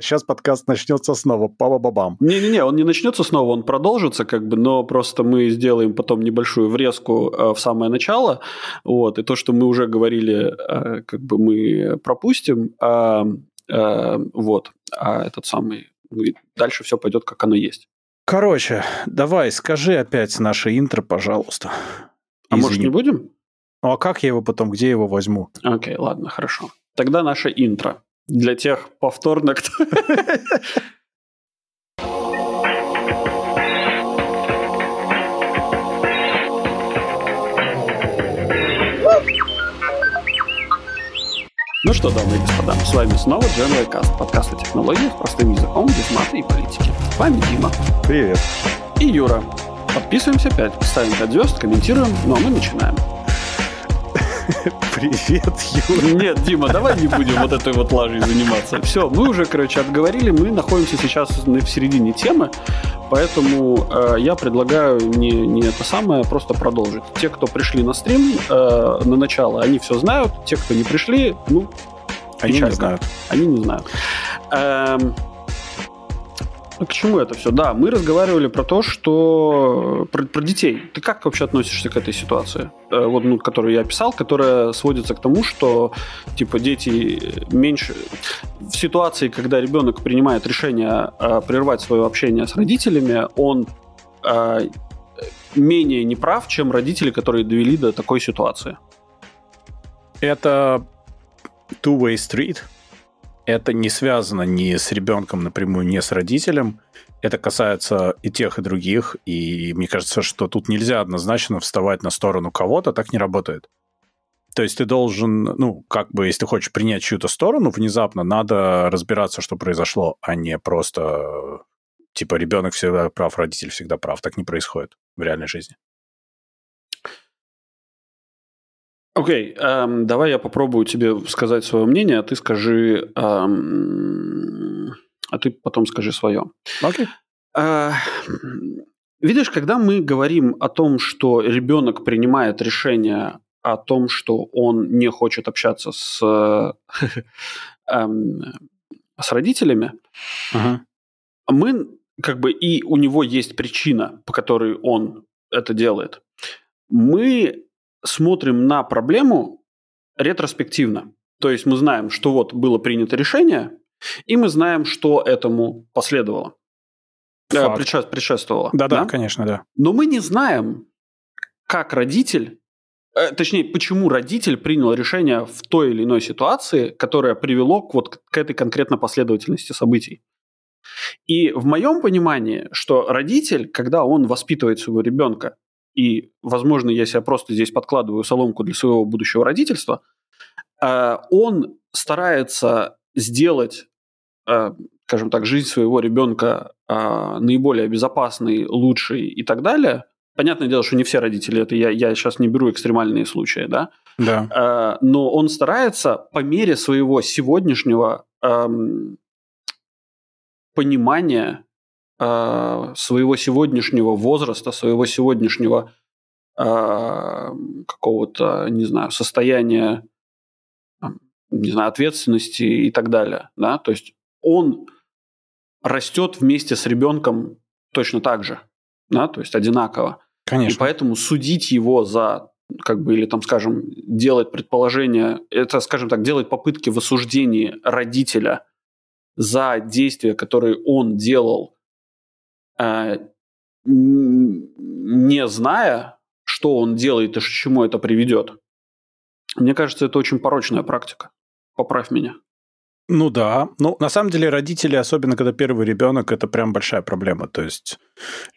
Сейчас подкаст начнется снова, пава-бабам. Не-не-не, он не начнется снова, он продолжится, как бы, но просто мы сделаем потом небольшую врезку э, в самое начало, вот, и то, что мы уже говорили, э, как бы мы пропустим, э, э, вот, а этот самый, ну, дальше все пойдет, как оно есть. Короче, давай, скажи опять наше интро, пожалуйста. А Извини. может не будем? Ну а как я его потом, где его возьму? Окей, ладно, хорошо. Тогда наше интро для тех повторно, кто... Ну что, дамы и господа, с вами снова General Cast, подкаст о технологиях простым языком, без маты и политики. С вами Дима. Привет. И Юра. Подписываемся 5, ставим 5 звезд, комментируем, ну а мы начинаем. Привет, Юра. Нет, Дима, давай не будем вот этой вот лажей заниматься. Все, мы уже, короче, отговорили, мы находимся сейчас в середине темы, поэтому э, я предлагаю не, не это самое, а просто продолжить. Те, кто пришли на стрим э, на начало, они все знают, те, кто не пришли, ну, они не знают. Они не знают. Эм, ну, к чему это все? Да, мы разговаривали про то, что про, про детей. Ты как вообще относишься к этой ситуации? Э, вот, ну, которую я описал, которая сводится к тому, что типа дети меньше в ситуации, когда ребенок принимает решение э, прервать свое общение с родителями, он э, менее неправ, чем родители, которые довели до такой ситуации. Это two-way street это не связано ни с ребенком напрямую, ни с родителем. Это касается и тех, и других. И мне кажется, что тут нельзя однозначно вставать на сторону кого-то, так не работает. То есть ты должен, ну, как бы, если ты хочешь принять чью-то сторону, внезапно надо разбираться, что произошло, а не просто, типа, ребенок всегда прав, родитель всегда прав. Так не происходит в реальной жизни. Окей, okay, эм, давай я попробую тебе сказать свое мнение, а ты скажи, эм, а ты потом скажи свое. Окей. Okay. Э, видишь, когда мы говорим о том, что ребенок принимает решение о том, что он не хочет общаться с, эм, с родителями, uh-huh. мы как бы и у него есть причина, по которой он это делает. Мы смотрим на проблему ретроспективно. То есть мы знаем, что вот было принято решение, и мы знаем, что этому последовало. Э. Предшествовало. Да-да, да? конечно, да. Но мы не знаем, как родитель, э, точнее, почему родитель принял решение в той или иной ситуации, которое привело к вот к этой конкретно последовательности событий. И в моем понимании, что родитель, когда он воспитывает своего ребенка, и, возможно, я себя просто здесь подкладываю соломку для своего будущего родительства, э, он старается сделать, э, скажем так, жизнь своего ребенка э, наиболее безопасной, лучшей и так далее. Понятное дело, что не все родители, это я, я сейчас не беру экстремальные случаи, да? Да. Но он старается по мере своего сегодняшнего понимания своего сегодняшнего возраста, своего сегодняшнего э, какого-то, не знаю, состояния, не знаю, ответственности и так далее, да, то есть он растет вместе с ребенком точно так же, да, то есть одинаково. Конечно. И поэтому судить его за как бы, или там, скажем, делать предположение, это, скажем так, делать попытки в осуждении родителя за действия, которые он делал Э, не зная, что он делает и к чему это приведет. Мне кажется, это очень порочная практика. Поправь меня. Ну да. Ну, на самом деле, родители, особенно когда первый ребенок, это прям большая проблема. То есть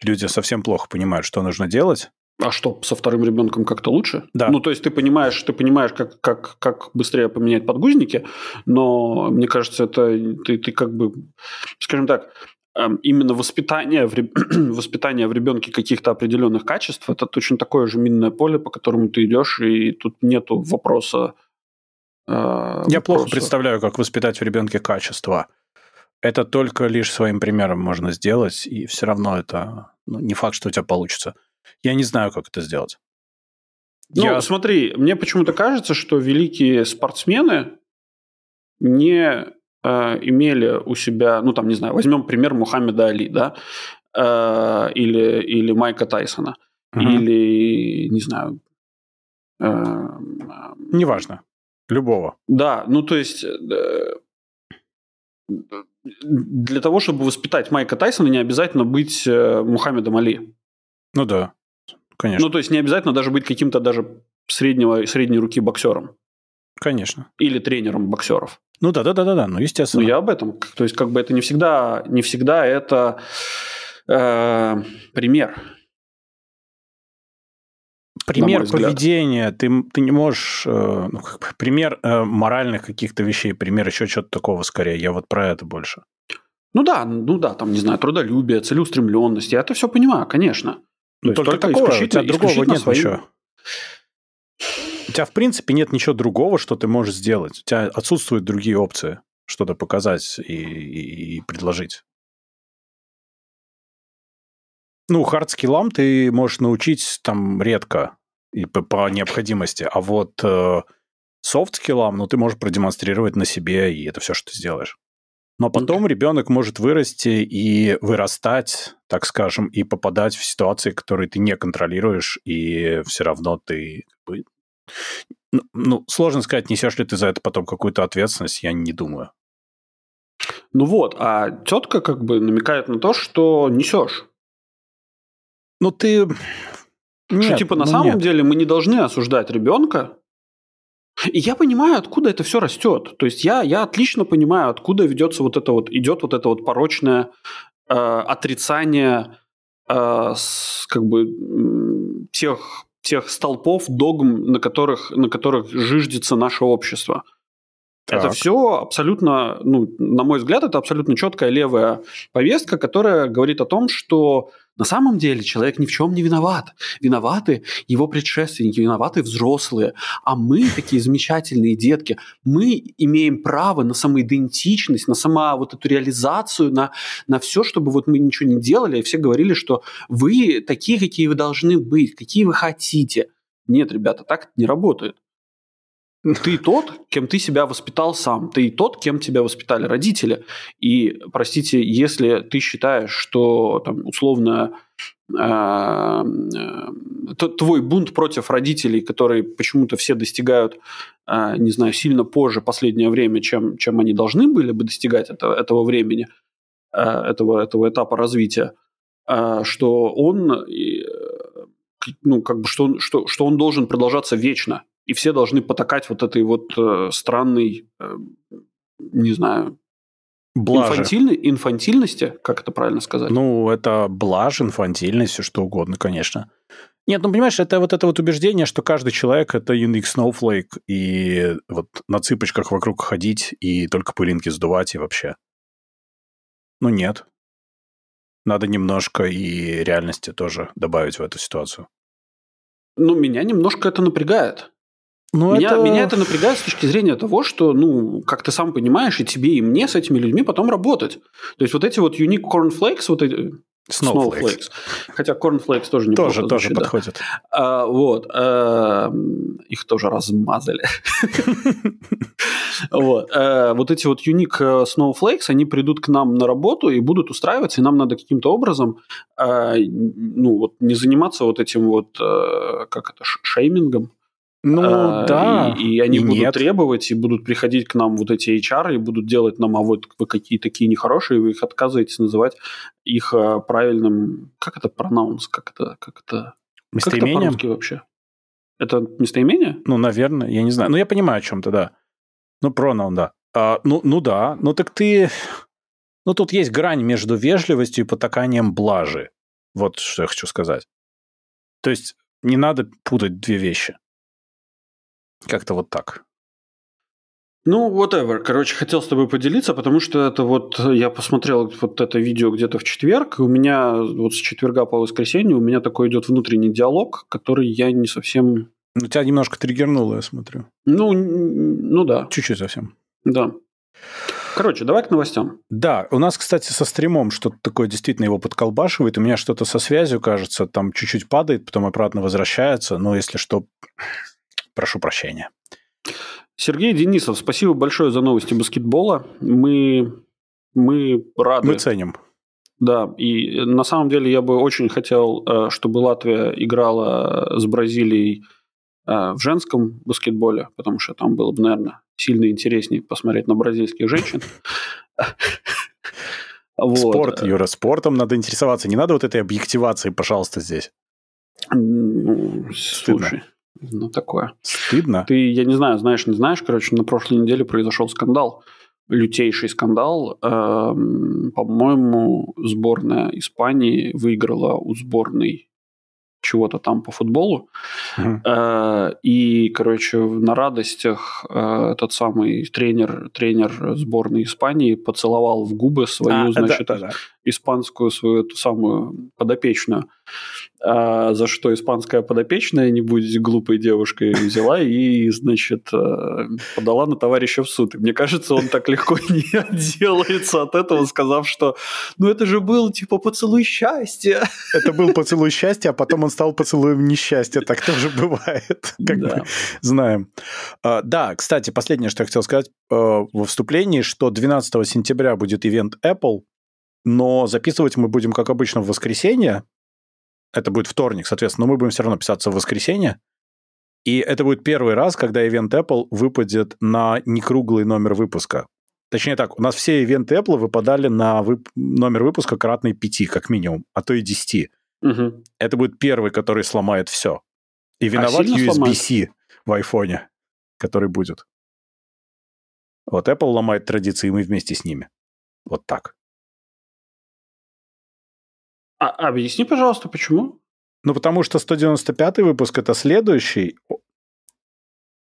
люди совсем плохо понимают, что нужно делать. А что, со вторым ребенком как-то лучше? Да. Ну, то есть ты понимаешь, ты понимаешь, как, как, как быстрее поменять подгузники, но мне кажется, это ты, ты как бы, скажем так, именно воспитание в, воспитание в ребенке каких-то определенных качеств, это точно такое же минное поле, по которому ты идешь, и тут нету вопроса. Э, Я вопроса. плохо представляю, как воспитать в ребенке качества. Это только лишь своим примером можно сделать, и все равно это ну, не факт, что у тебя получится. Я не знаю, как это сделать. Ну, Я... смотри, мне почему-то кажется, что великие спортсмены не э, имели у себя, ну там, не знаю, возьмем пример Мухаммеда Али, да, э, или, или Майка Тайсона, угу. или, не знаю... Э, Неважно. Любого. Да, ну то есть... Э, для того, чтобы воспитать Майка Тайсона, не обязательно быть э, Мухаммедом Али. Ну да, конечно. Ну, то есть не обязательно даже быть каким-то даже среднего, средней руки боксером. Конечно. Или тренером боксеров. Ну да, да, да, да, да, ну естественно. Ну я об этом. То есть как бы это не всегда, не всегда это э, пример. Пример поведения, ты, ты не можешь, э, ну, как бы, пример э, моральных каких-то вещей, пример еще чего-то такого скорее. Я вот про это больше. Ну да, ну да, там, не знаю, трудолюбие, целеустремленность. Я это все понимаю, конечно. Ну, только, только такого, у тебя другого нет своим... ничего. У тебя, в принципе, нет ничего другого, что ты можешь сделать. У тебя отсутствуют другие опции, что-то показать и, и, и предложить. Ну, хардскиллам ты можешь научить там редко и по, по необходимости, а вот э, софт-скиллам, ну, ты можешь продемонстрировать на себе, и это все, что ты сделаешь. Но потом okay. ребенок может вырасти и вырастать, так скажем, и попадать в ситуации, которые ты не контролируешь, и все равно ты ну, ну, сложно сказать, несешь ли ты за это потом какую-то ответственность, я не думаю. Ну вот, а тетка как бы намекает на то, что несешь. Ну ты... Нет, что типа на ну, самом нет. деле мы не должны осуждать ребенка. И я понимаю, откуда это все растет. То есть я, я отлично понимаю, откуда ведется вот это вот, идет вот это вот порочное э, отрицание э, с, как бы тех тех столпов, догм, на которых, на которых жиждется наше общество. Так. Это все абсолютно, ну, на мой взгляд, это абсолютно четкая левая повестка, которая говорит о том, что на самом деле человек ни в чем не виноват. Виноваты его предшественники, виноваты взрослые. А мы, такие замечательные детки, мы имеем право на самоидентичность, на сама вот эту реализацию, на, на все, чтобы вот мы ничего не делали, и все говорили, что вы такие, какие вы должны быть, какие вы хотите. Нет, ребята, так не работает. Ты тот, кем ты себя воспитал сам. Ты тот, кем тебя воспитали родители. И, простите, если ты считаешь, что там, условно э, э, твой бунт против родителей, которые почему-то все достигают, э, не знаю, сильно позже последнее время, чем, чем они должны были бы достигать это, этого времени, этого, этого этапа развития, что он ну, как бы, что, что, что он должен продолжаться вечно и все должны потакать вот этой вот э, странной, э, не знаю, Блажи. Инфантильной, инфантильности, как это правильно сказать? Ну, это блажь, инфантильность, все что угодно, конечно. Нет, ну, понимаешь, это вот это вот убеждение, что каждый человек – это unique snowflake, и вот на цыпочках вокруг ходить, и только пылинки сдувать, и вообще. Ну, нет. Надо немножко и реальности тоже добавить в эту ситуацию. Ну, меня немножко это напрягает. Ну, меня, это... меня это напрягает с точки зрения того, что, ну, как ты сам понимаешь, и тебе, и мне с этими людьми потом работать. То есть вот эти вот unique cornflakes, вот эти, Snowflakes. Snowflakes. Хотя cornflakes тоже неплохо Тоже, тоже да. подходит. А, вот. А, их тоже размазали. вот. А, вот эти вот unique э, snowflakes, они придут к нам на работу и будут устраиваться, и нам надо каким-то образом а, ну, вот, не заниматься вот этим вот, как это, шеймингом, ну а, да. И, и они и будут нет. требовать, и будут приходить к нам вот эти HR, и будут делать нам, а вот вы какие такие нехорошие, вы их отказываетесь называть их а, правильным... Как это пронаунс? Как это... Как это Местоимением? Как это вообще? Это местоимение? Ну, наверное, я не знаю. Ну, я понимаю о чем-то, да. Ну, пронаун, да. А, ну, ну да. Ну, так ты... Ну, тут есть грань между вежливостью и потаканием блажи. Вот что я хочу сказать. То есть не надо путать две вещи. Как-то вот так. Ну, whatever. Короче, хотел с тобой поделиться, потому что это вот я посмотрел вот это видео где-то в четверг, и у меня вот с четверга по воскресенье у меня такой идет внутренний диалог, который я не совсем... Ну, тебя немножко триггернуло, я смотрю. Ну, ну да. Чуть-чуть совсем. Да. Короче, давай к новостям. Да, у нас, кстати, со стримом что-то такое действительно его подколбашивает. У меня что-то со связью, кажется, там чуть-чуть падает, потом обратно возвращается. Но если что, прошу прощения. Сергей Денисов, спасибо большое за новости баскетбола. Мы, мы рады. Мы ценим. Да, и на самом деле я бы очень хотел, э, чтобы Латвия играла с Бразилией э, в женском баскетболе, потому что там было бы, наверное, сильно интереснее посмотреть на бразильских женщин. Спорт, Юра, спортом надо интересоваться. Не надо вот этой объективации, пожалуйста, здесь. Слушай, ну такое. Стыдно? Ты, я не знаю, знаешь, не знаешь, короче, на прошлой неделе произошел скандал лютейший скандал. Эм, по-моему, сборная Испании выиграла у сборной чего-то там по футболу. Uh-huh. И, короче, на радостях э, этот самый тренер, тренер сборной Испании поцеловал в губы свою, а, значит, да, да, да. Испанскую свою эту самую подопечную. А, за что испанская подопечная, не будь глупой девушкой, взяла и, значит, э, подала на товарища в суд. И мне кажется, он так легко не отделается от этого, сказав, что ну это же был типа поцелуй счастья. Это был поцелуй счастья, а потом он стал поцелуем несчастья. Так тоже бывает, как да. мы знаем. А, да, кстати, последнее, что я хотел сказать э, во вступлении, что 12 сентября будет ивент Apple, но записывать мы будем, как обычно, в воскресенье, это будет вторник, соответственно, но мы будем все равно писаться в воскресенье. И это будет первый раз, когда ивент Apple выпадет на некруглый номер выпуска. Точнее так, у нас все ивенты Apple выпадали на вып... номер выпуска кратный 5, как минимум, а то и 10. Угу. Это будет первый, который сломает все. И а виноват а USB-C в айфоне, который будет. Вот Apple ломает традиции, и мы вместе с ними. Вот так. А, объясни, пожалуйста, почему? Ну, потому что 195 выпуск это следующий.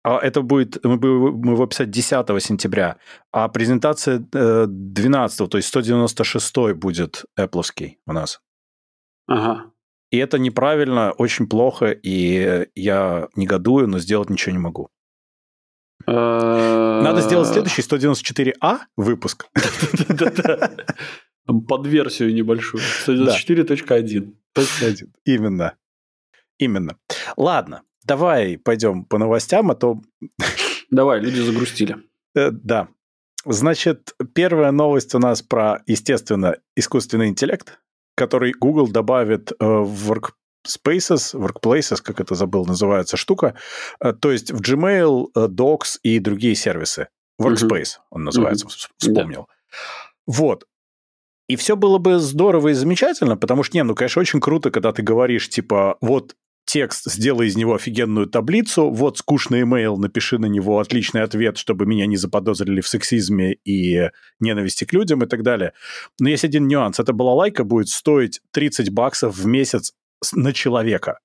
А это будет, мы будем его писать 10 сентября, а презентация 12, э, то есть 196 будет Apple у нас. Ага. И это неправильно, очень плохо, и я негодую, но сделать ничего не могу. Надо сделать следующий 194А выпуск. Там под версию небольшую. 194.1. .1. Именно. Именно. Ладно, давай пойдем по новостям, а то... Давай, люди загрустили. Э, да. Значит, первая новость у нас про, естественно, искусственный интеллект, который Google добавит э, в Workspaces, Workplaces, как это забыл, называется штука, э, то есть в Gmail, Docs и другие сервисы. Workspace угу. он называется, угу. вспомнил. Да. Вот. И все было бы здорово и замечательно, потому что, не, ну, конечно, очень круто, когда ты говоришь, типа, вот текст, сделай из него офигенную таблицу, вот скучный имейл, напиши на него отличный ответ, чтобы меня не заподозрили в сексизме и ненависти к людям и так далее. Но есть один нюанс. Эта балалайка будет стоить 30 баксов в месяц на человека.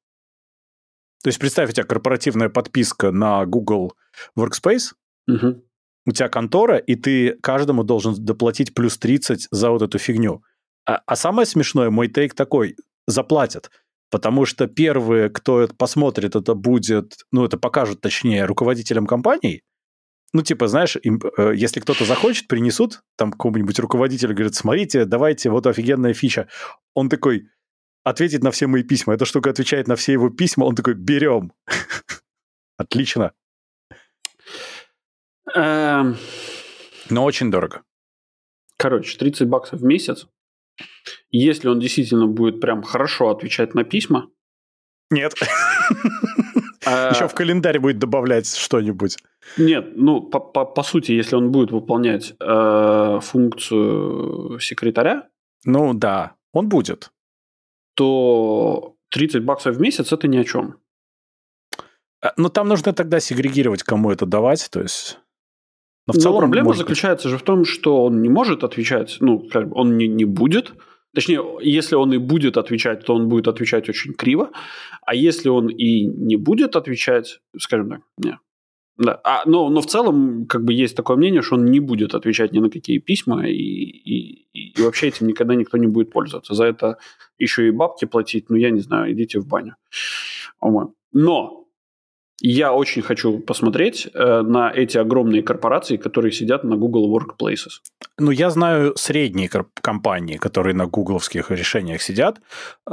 То есть представь, у тебя корпоративная подписка на Google Workspace, угу у тебя контора, и ты каждому должен доплатить плюс 30 за вот эту фигню. А, а самое смешное, мой тейк такой, заплатят. Потому что первые, кто это посмотрит, это будет, ну, это покажут, точнее, руководителям компаний. Ну, типа, знаешь, им, э, если кто-то захочет, принесут там какому-нибудь руководителю, говорят, смотрите, давайте, вот офигенная фича. Он такой, ответит на все мои письма. Эта штука отвечает на все его письма. Он такой, берем. Отлично. Эм... Но очень дорого. Короче, 30 баксов в месяц. Если он действительно будет прям хорошо отвечать на письма. Нет. А Еще в календарь будет добавлять что-нибудь. Нет, ну, по, по, по сути, если он будет выполнять э, функцию секретаря. Ну да, он будет. То 30 баксов в месяц это ни о чем. А, Но ну, там нужно тогда сегрегировать, кому это давать. То есть но, в целом, Но проблема заключается же в том, что он не может отвечать, ну, как бы он не, не будет. Точнее, если он и будет отвечать, то он будет отвечать очень криво. А если он и не будет отвечать, скажем так, не. Да. А, но, но в целом, как бы есть такое мнение, что он не будет отвечать ни на какие письма, и, и, и вообще этим никогда никто не будет пользоваться. За это еще и бабки платить, ну, я не знаю, идите в баню. Но я очень хочу посмотреть э, на эти огромные корпорации, которые сидят на Google Workplaces. Ну, я знаю средние компании, которые на гугловских решениях сидят.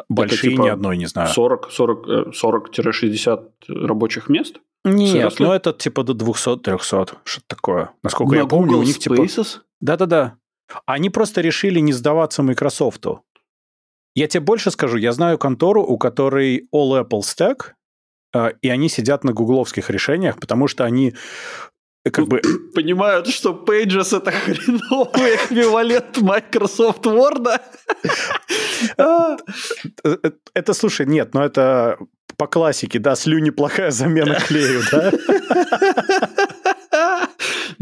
Большие типа ни одной не знаю. 40, 40, 40-60 рабочих мест? Нет, ну это типа до 200-300, что-то такое. Насколько На я помню, Google у них типа... Да-да-да. Они просто решили не сдаваться Microsoft. Я тебе больше скажу, я знаю контору, у которой All Apple Stack, э, и они сидят на гугловских решениях, потому что они как бы... Понимают, что Pages это хреновый эквивалент Microsoft Word. Э, э, это, слушай, нет, но это по классике, да, слюни плохая замена клею, да?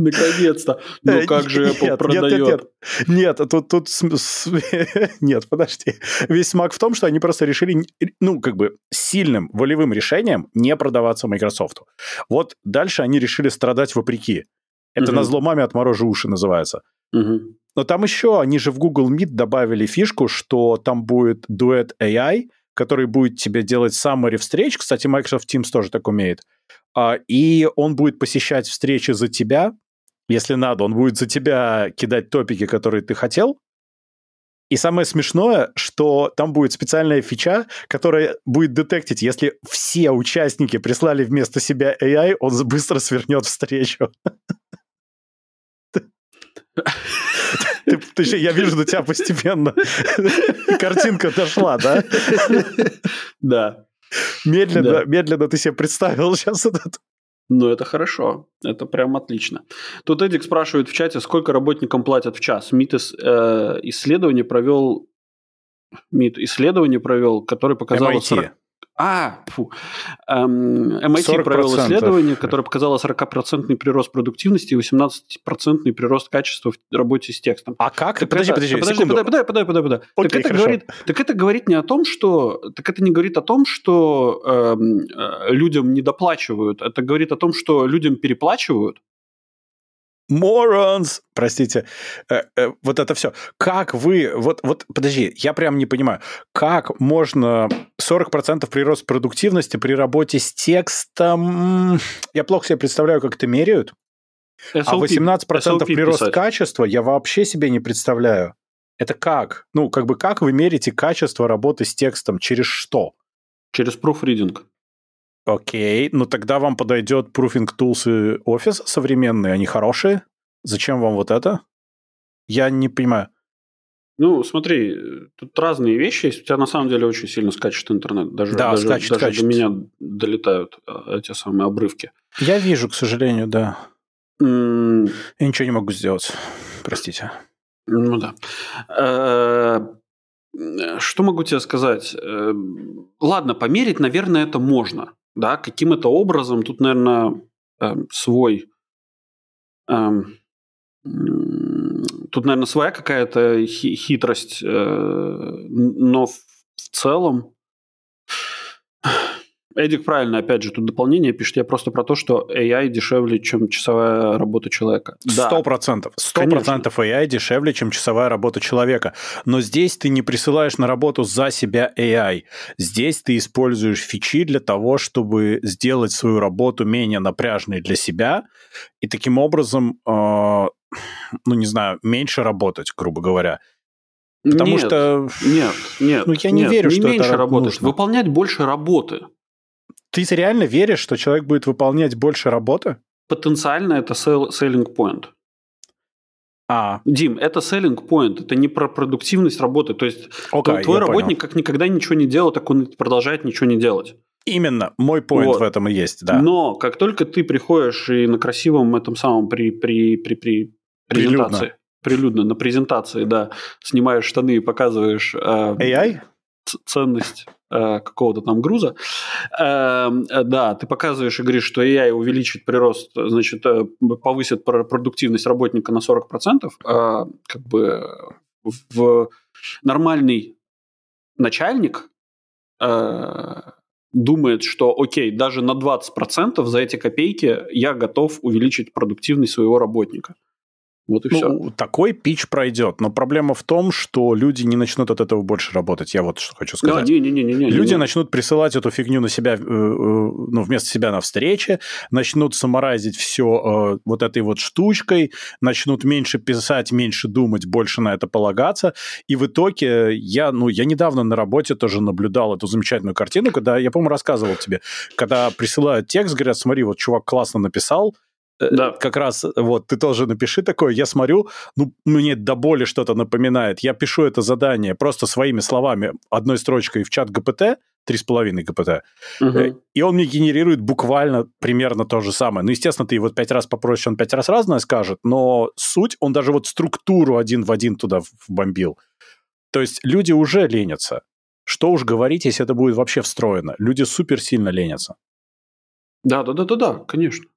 Наконец-то. Ну э, как же Apple продает? Нет, тут, тут... Нет, подожди. Весь смак в том, что они просто решили, ну, как бы, сильным волевым решением не продаваться Microsoft. Вот дальше они решили страдать вопреки. Это угу. на зло маме отморожу уши называется. Угу. Но там еще, они же в Google Meet добавили фишку, что там будет дуэт AI, который будет тебе делать summary встреч. Кстати, Microsoft Teams тоже так умеет. А, и он будет посещать встречи за тебя, если надо. Он будет за тебя кидать топики, которые ты хотел. И самое смешное, что там будет специальная фича, которая будет детектить, если все участники прислали вместо себя AI, он быстро свернет встречу. Ты, ты, я вижу, до тебя постепенно картинка дошла, да? Да. Медленно, да. медленно ты себе представил сейчас этот. Ну, это хорошо. Это прям отлично. Тут Эдик спрашивает в чате, сколько работникам платят в час. МИД э, исследование провел МИД исследование провел, который показал... MIT. 40... А, фу. Эм, MIT провел исследование, которое показало 40% прирост продуктивности и 18% прирост качества в работе с текстом. А как? Так подожди, это, подожди, подожди, секунду. подожди, подожди, подожди, подожди. Окей, так, это говорит, так это говорит не о том, что... Так это не говорит о том, что эм, э, людям недоплачивают. Это говорит о том, что людям переплачивают, Morons! Простите. Э, э, вот это все. Как вы... Вот, вот, подожди, я прям не понимаю. Как можно 40% прирост продуктивности при работе с текстом... Я плохо себе представляю, как это меряют. SLP, а 18% SLP прирост писать. качества я вообще себе не представляю. Это как? Ну, как бы как вы мерите качество работы с текстом? Через что? Через proofreading. Окей, ну тогда вам подойдет Proofing Tools и Office современные, они хорошие. Зачем вам вот это? Я не понимаю. Ну, смотри, тут разные вещи есть. У тебя на самом деле очень сильно скачет интернет. Даже, да, даже, скачет, даже скачет. до меня долетают а, эти самые обрывки. Я вижу, к сожалению, да. Mm. Я ничего не могу сделать. Простите. Ну да. Э, что могу тебе сказать? Э, ладно, померить, наверное, это можно да, каким-то образом тут, наверное, э, свой... Э, тут, наверное, своя какая-то хитрость, э, но в целом Эдик правильно, опять же, тут дополнение пишет. Я просто про то, что AI дешевле, чем часовая работа человека. Сто процентов. Сто процентов AI дешевле, чем часовая работа человека. Но здесь ты не присылаешь на работу за себя AI. Здесь ты используешь фичи для того, чтобы сделать свою работу менее напряжной для себя и таким образом, э, ну не знаю, меньше работать, грубо говоря. Потому нет, что... Нет, нет. Ну, я не нет, верю, не что меньше это работать, нужно. выполнять больше работы. Ты реально веришь, что человек будет выполнять больше работы? Потенциально это selling point. А. Дим, это selling point, это не про продуктивность работы. То есть okay, твой работник понял. как никогда ничего не делал, так он продолжает ничего не делать. Именно, мой point вот. в этом и есть, да. Но как только ты приходишь и на красивом этом самом при, при, при, при презентации, прилюдно. прилюдно на презентации, да, снимаешь штаны и показываешь... Э, AI? Ценность э, какого-то там груза. Э, да, ты показываешь и говоришь, что AI увеличит прирост, значит, э, повысит продуктивность работника на 40%, э, как бы в нормальный начальник э, думает, что окей, даже на 20% за эти копейки я готов увеличить продуктивность своего работника. Вот и ну, все. Такой пич пройдет, но проблема в том, что люди не начнут от этого больше работать. Я вот что хочу сказать. Да, не, не, не, не, не, люди не. начнут присылать эту фигню на себя, э, э, ну, вместо себя на встрече, начнут саморазить все э, вот этой вот штучкой, начнут меньше писать, меньше думать, больше на это полагаться. И в итоге я, ну, я недавно на работе тоже наблюдал эту замечательную картину, когда, я, по-моему, рассказывал тебе, когда присылают текст, говорят, смотри, вот чувак классно написал, да. как раз вот ты тоже напиши такое, я смотрю, ну, мне до боли что-то напоминает, я пишу это задание просто своими словами, одной строчкой в чат ГПТ, 3,5 ГПТ, угу. и он мне генерирует буквально примерно то же самое. Ну, естественно, ты его пять раз попросишь, он пять раз разное скажет, но суть, он даже вот структуру один в один туда вбомбил. То есть люди уже ленятся. Что уж говорить, если это будет вообще встроено. Люди супер сильно ленятся. Да, да, да, да, да, конечно.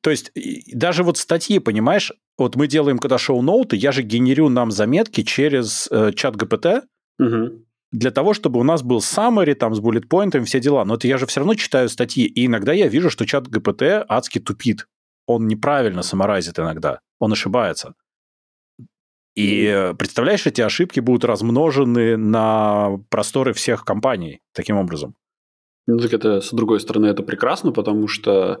То есть даже вот статьи, понимаешь, вот мы делаем когда шоу-ноуты, я же генерю нам заметки через э, чат ГПТ, угу. для того, чтобы у нас был summary там с буллетпоинтами, все дела. Но это я же все равно читаю статьи, и иногда я вижу, что чат ГПТ адски тупит. Он неправильно саморазит иногда, он ошибается. И э, представляешь, эти ошибки будут размножены на просторы всех компаний таким образом. Ну, так это, с другой стороны, это прекрасно, потому что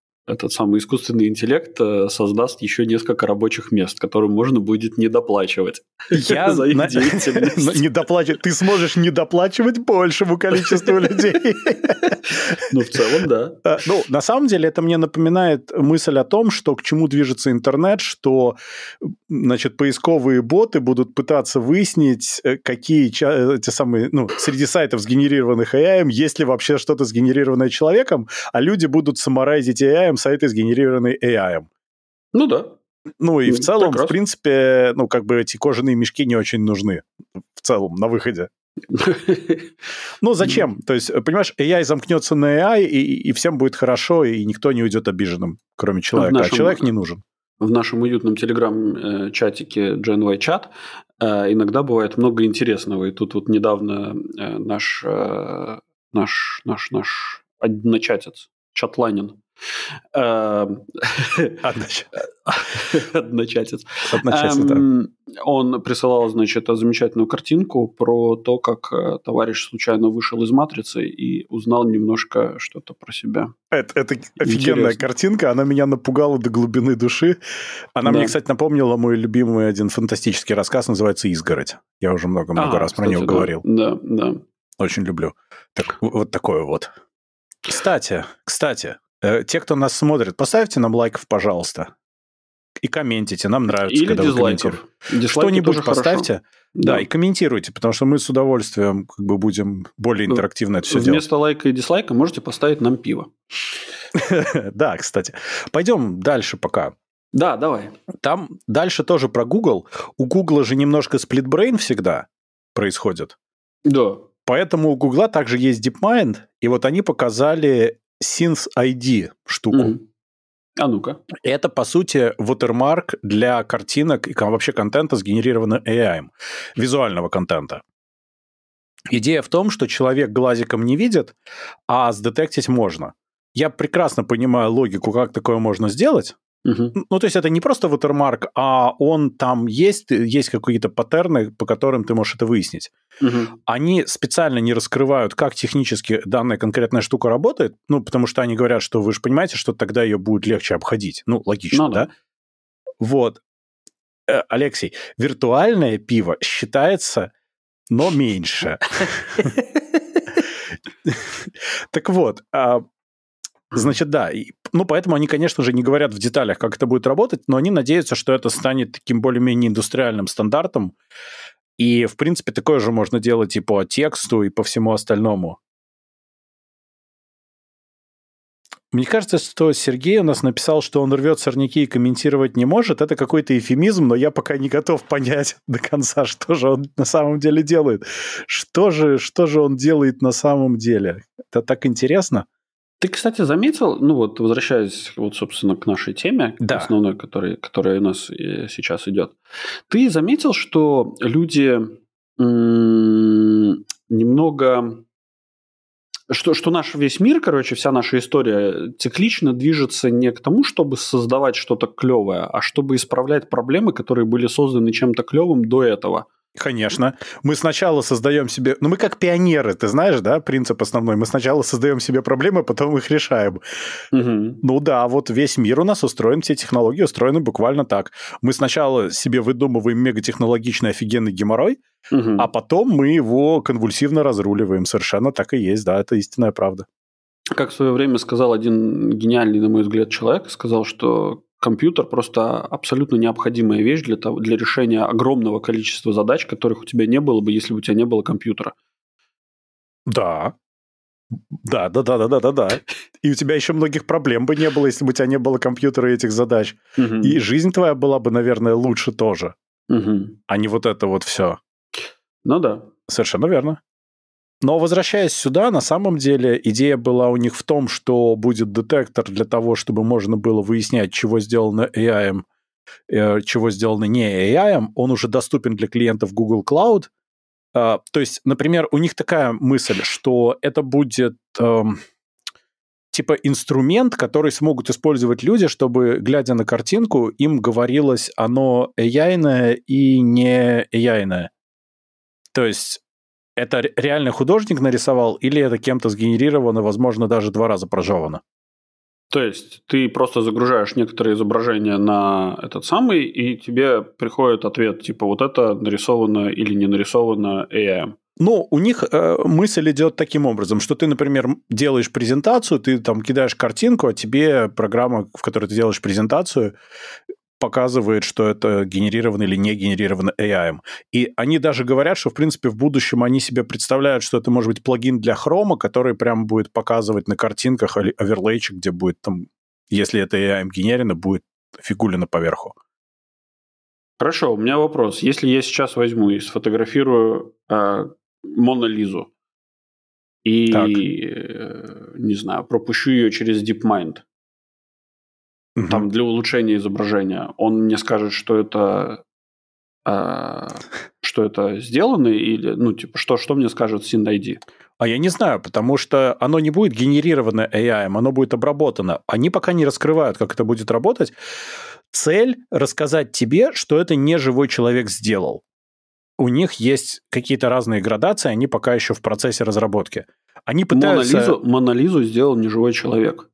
этот самый искусственный интеллект э, создаст еще несколько рабочих мест, которым можно будет недоплачивать Я за их на... деятельность. Недоплачивать. Ты сможешь недоплачивать большему количеству людей. Ну, в целом, да. А, ну, на самом деле, это мне напоминает мысль о том, что к чему движется интернет, что, значит, поисковые боты будут пытаться выяснить, э, какие эти самые, ну, среди сайтов, сгенерированных AI, есть ли вообще что-то сгенерированное человеком, а люди будут саморайзить AI сайты, сгенерированные AI. Ну да. Ну и в целом, в принципе, ну как бы эти кожаные мешки не очень нужны в целом на выходе. Ну, зачем? То есть, понимаешь, AI замкнется на AI, и, и всем будет хорошо, и никто не уйдет обиженным, кроме человека. Нашем, а человек не нужен. В нашем уютном телеграм-чатике GenY Chat э, иногда бывает много интересного. И тут вот недавно э, наш, э, наш, наш, наш одночатец, чатланин, Эм, Одночатец. Одночатец, да. Эм, он присылал, значит, замечательную картинку про то, как э, товарищ случайно вышел из матрицы и узнал немножко что-то про себя. Это, это офигенная картинка, она меня напугала до глубины души. Она да. мне, кстати, напомнила мой любимый один фантастический рассказ, называется «Изгородь». Я уже много-много а, раз кстати, про него да. говорил. Да, да. Очень люблю. Так, вот такое вот. Кстати, кстати, те, кто нас смотрит, поставьте нам лайков, пожалуйста. И комментите, нам нравится, Или когда дизлайков. вы Что-нибудь поставьте. Да. да, и комментируйте, потому что мы с удовольствием как бы будем более интерактивно это все Вместо делать. Вместо лайка и дизлайка можете поставить нам пиво. Да, кстати. Пойдем дальше пока. Да, давай. Там дальше тоже про Google. У Google же немножко split brain всегда происходит. Да. Поэтому у Google также есть DeepMind, и вот они показали Synth ID штуку. Mm. А ну-ка. Это, по сути, watermark для картинок и вообще контента, сгенерированного AI, визуального контента. Идея в том, что человек глазиком не видит, а сдетектить можно. Я прекрасно понимаю логику, как такое можно сделать, Угу. Ну, то есть это не просто watermark, а он там есть, есть какие-то паттерны, по которым ты можешь это выяснить. Угу. Они специально не раскрывают, как технически данная конкретная штука работает, ну, потому что они говорят, что вы же понимаете, что тогда ее будет легче обходить. Ну, логично, ну, да? да? Вот. Э, Алексей, виртуальное пиво считается, но меньше. Так вот, а, Значит, да. И, ну, поэтому они, конечно же, не говорят в деталях, как это будет работать, но они надеются, что это станет таким более-менее индустриальным стандартом. И, в принципе, такое же можно делать и по тексту, и по всему остальному. Мне кажется, что Сергей у нас написал, что он рвет сорняки и комментировать не может. Это какой-то эфемизм, но я пока не готов понять до конца, что же он на самом деле делает. Что же, что же он делает на самом деле? Это так интересно. Ты, кстати, заметил, ну вот возвращаясь вот, собственно, к нашей теме, да. основной, который, которая у нас э, сейчас идет, ты заметил, что люди м- немного что, что наш весь мир, короче, вся наша история циклично движется не к тому, чтобы создавать что-то клевое, а чтобы исправлять проблемы, которые были созданы чем-то клевым до этого. Конечно. Мы сначала создаем себе... Ну, мы как пионеры, ты знаешь, да, принцип основной. Мы сначала создаем себе проблемы, потом их решаем. Угу. Ну да, вот весь мир у нас устроен, все технологии устроены буквально так. Мы сначала себе выдумываем мегатехнологичный офигенный геморрой, угу. а потом мы его конвульсивно разруливаем. Совершенно так и есть, да, это истинная правда. Как в свое время сказал один гениальный, на мой взгляд, человек, сказал, что компьютер просто абсолютно необходимая вещь для, того, для решения огромного количества задач, которых у тебя не было бы, если бы у тебя не было компьютера. Да. Да, да, да, да, да, да, да. И у тебя еще многих проблем бы не было, если бы у тебя не было компьютера и этих задач. Угу. И жизнь твоя была бы, наверное, лучше тоже. Угу. А не вот это вот все. Ну да. Совершенно верно. Но возвращаясь сюда, на самом деле идея была у них в том, что будет детектор для того, чтобы можно было выяснять, чего сделано AI, э, чего сделано не AI. Он уже доступен для клиентов Google Cloud. Э, то есть, например, у них такая мысль, что это будет э, типа инструмент, который смогут использовать люди, чтобы, глядя на картинку, им говорилось, оно AI и не AI. То есть это реальный художник нарисовал или это кем-то сгенерировано, возможно, даже два раза прожевано? То есть ты просто загружаешь некоторые изображения на этот самый, и тебе приходит ответ, типа вот это нарисовано или не нарисовано AI. Ну, у них э, мысль идет таким образом, что ты, например, делаешь презентацию, ты там кидаешь картинку, а тебе программа, в которой ты делаешь презентацию, показывает, что это генерировано или не генерировано AI. И они даже говорят, что, в принципе, в будущем они себе представляют, что это может быть плагин для хрома, который прям будет показывать на картинках оверлейчик, где будет там, если это AI генерено, будет фигулина поверху. Хорошо, у меня вопрос. Если я сейчас возьму и сфотографирую э, Мона Лизу и, э, не знаю, пропущу ее через DeepMind, угу. там для улучшения изображения, он мне скажет, что это э, что это сделано или ну типа что что мне скажет SynID? А я не знаю, потому что оно не будет генерировано AI, оно будет обработано. Они пока не раскрывают, как это будет работать. Цель рассказать тебе, что это не живой человек сделал. У них есть какие-то разные градации, они пока еще в процессе разработки. Они пытаются... Монолизу, Монолизу сделал неживой человек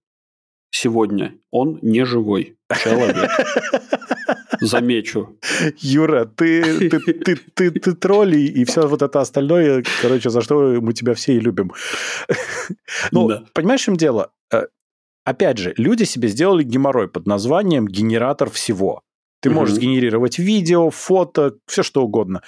сегодня он не живой человек. Замечу. Юра, ты, ты, ты, ты, ты тролли и все вот это остальное, короче, за что мы тебя все и любим. Ну, да. понимаешь, в чем дело? Э, опять же, люди себе сделали геморрой под названием генератор всего. Ты можешь угу. сгенерировать видео, фото, все что угодно,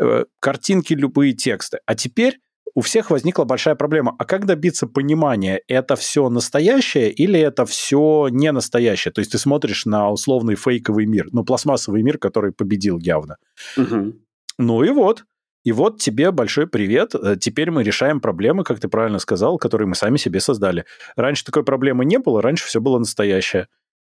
э, картинки, любые тексты. А теперь у всех возникла большая проблема. А как добиться понимания, это все настоящее или это все не настоящее? То есть ты смотришь на условный фейковый мир, ну, пластмассовый мир, который победил явно. Угу. Ну и вот. И вот тебе большой привет. Э, теперь мы решаем проблемы, как ты правильно сказал, которые мы сами себе создали. Раньше такой проблемы не было, раньше все было настоящее.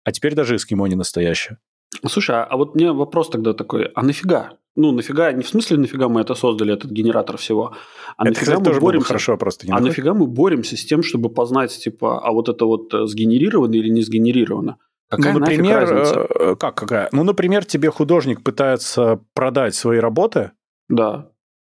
А теперь даже эскимо не настоящее. Слушай, а, а вот мне вопрос тогда такой, а нафига? Ну, нафига, не в смысле нафига мы это создали, этот генератор всего, а это, нафига кстати, мы тоже боремся, хорошо просто. А нафига мы боремся с тем, чтобы познать, типа, а вот это вот э, сгенерировано или не сгенерировано? Какая ну, например, э, как какая? Ну, например, тебе художник пытается продать свои работы. Да.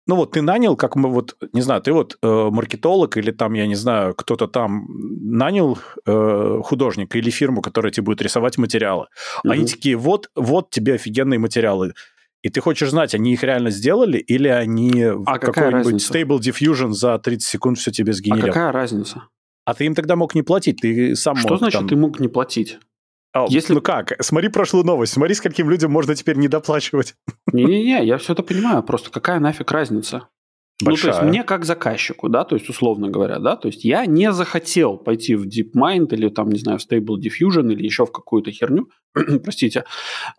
Ну вот ты нанял, как мы вот, не знаю, ты вот э, маркетолог или там, я не знаю, кто-то там нанял э, художника или фирму, которая тебе будет рисовать материалы. Угу. Они такие, вот, вот тебе офигенные материалы. И ты хочешь знать, они их реально сделали или они а какой-нибудь Stable Diffusion за 30 секунд все тебе сгенерят? А какая разница? А ты им тогда мог не платить, ты сам Что мог значит там... ты мог не платить? А, Если... Ну как? Смотри прошлую новость. Смотри, с каким людям можно теперь не доплачивать. Не-не-не, я все это понимаю. Просто какая нафиг разница? Большая. Ну, то есть мне как заказчику, да, то есть условно говоря, да, то есть я не захотел пойти в DeepMind или там, не знаю, в Stable Diffusion или еще в какую-то херню, простите,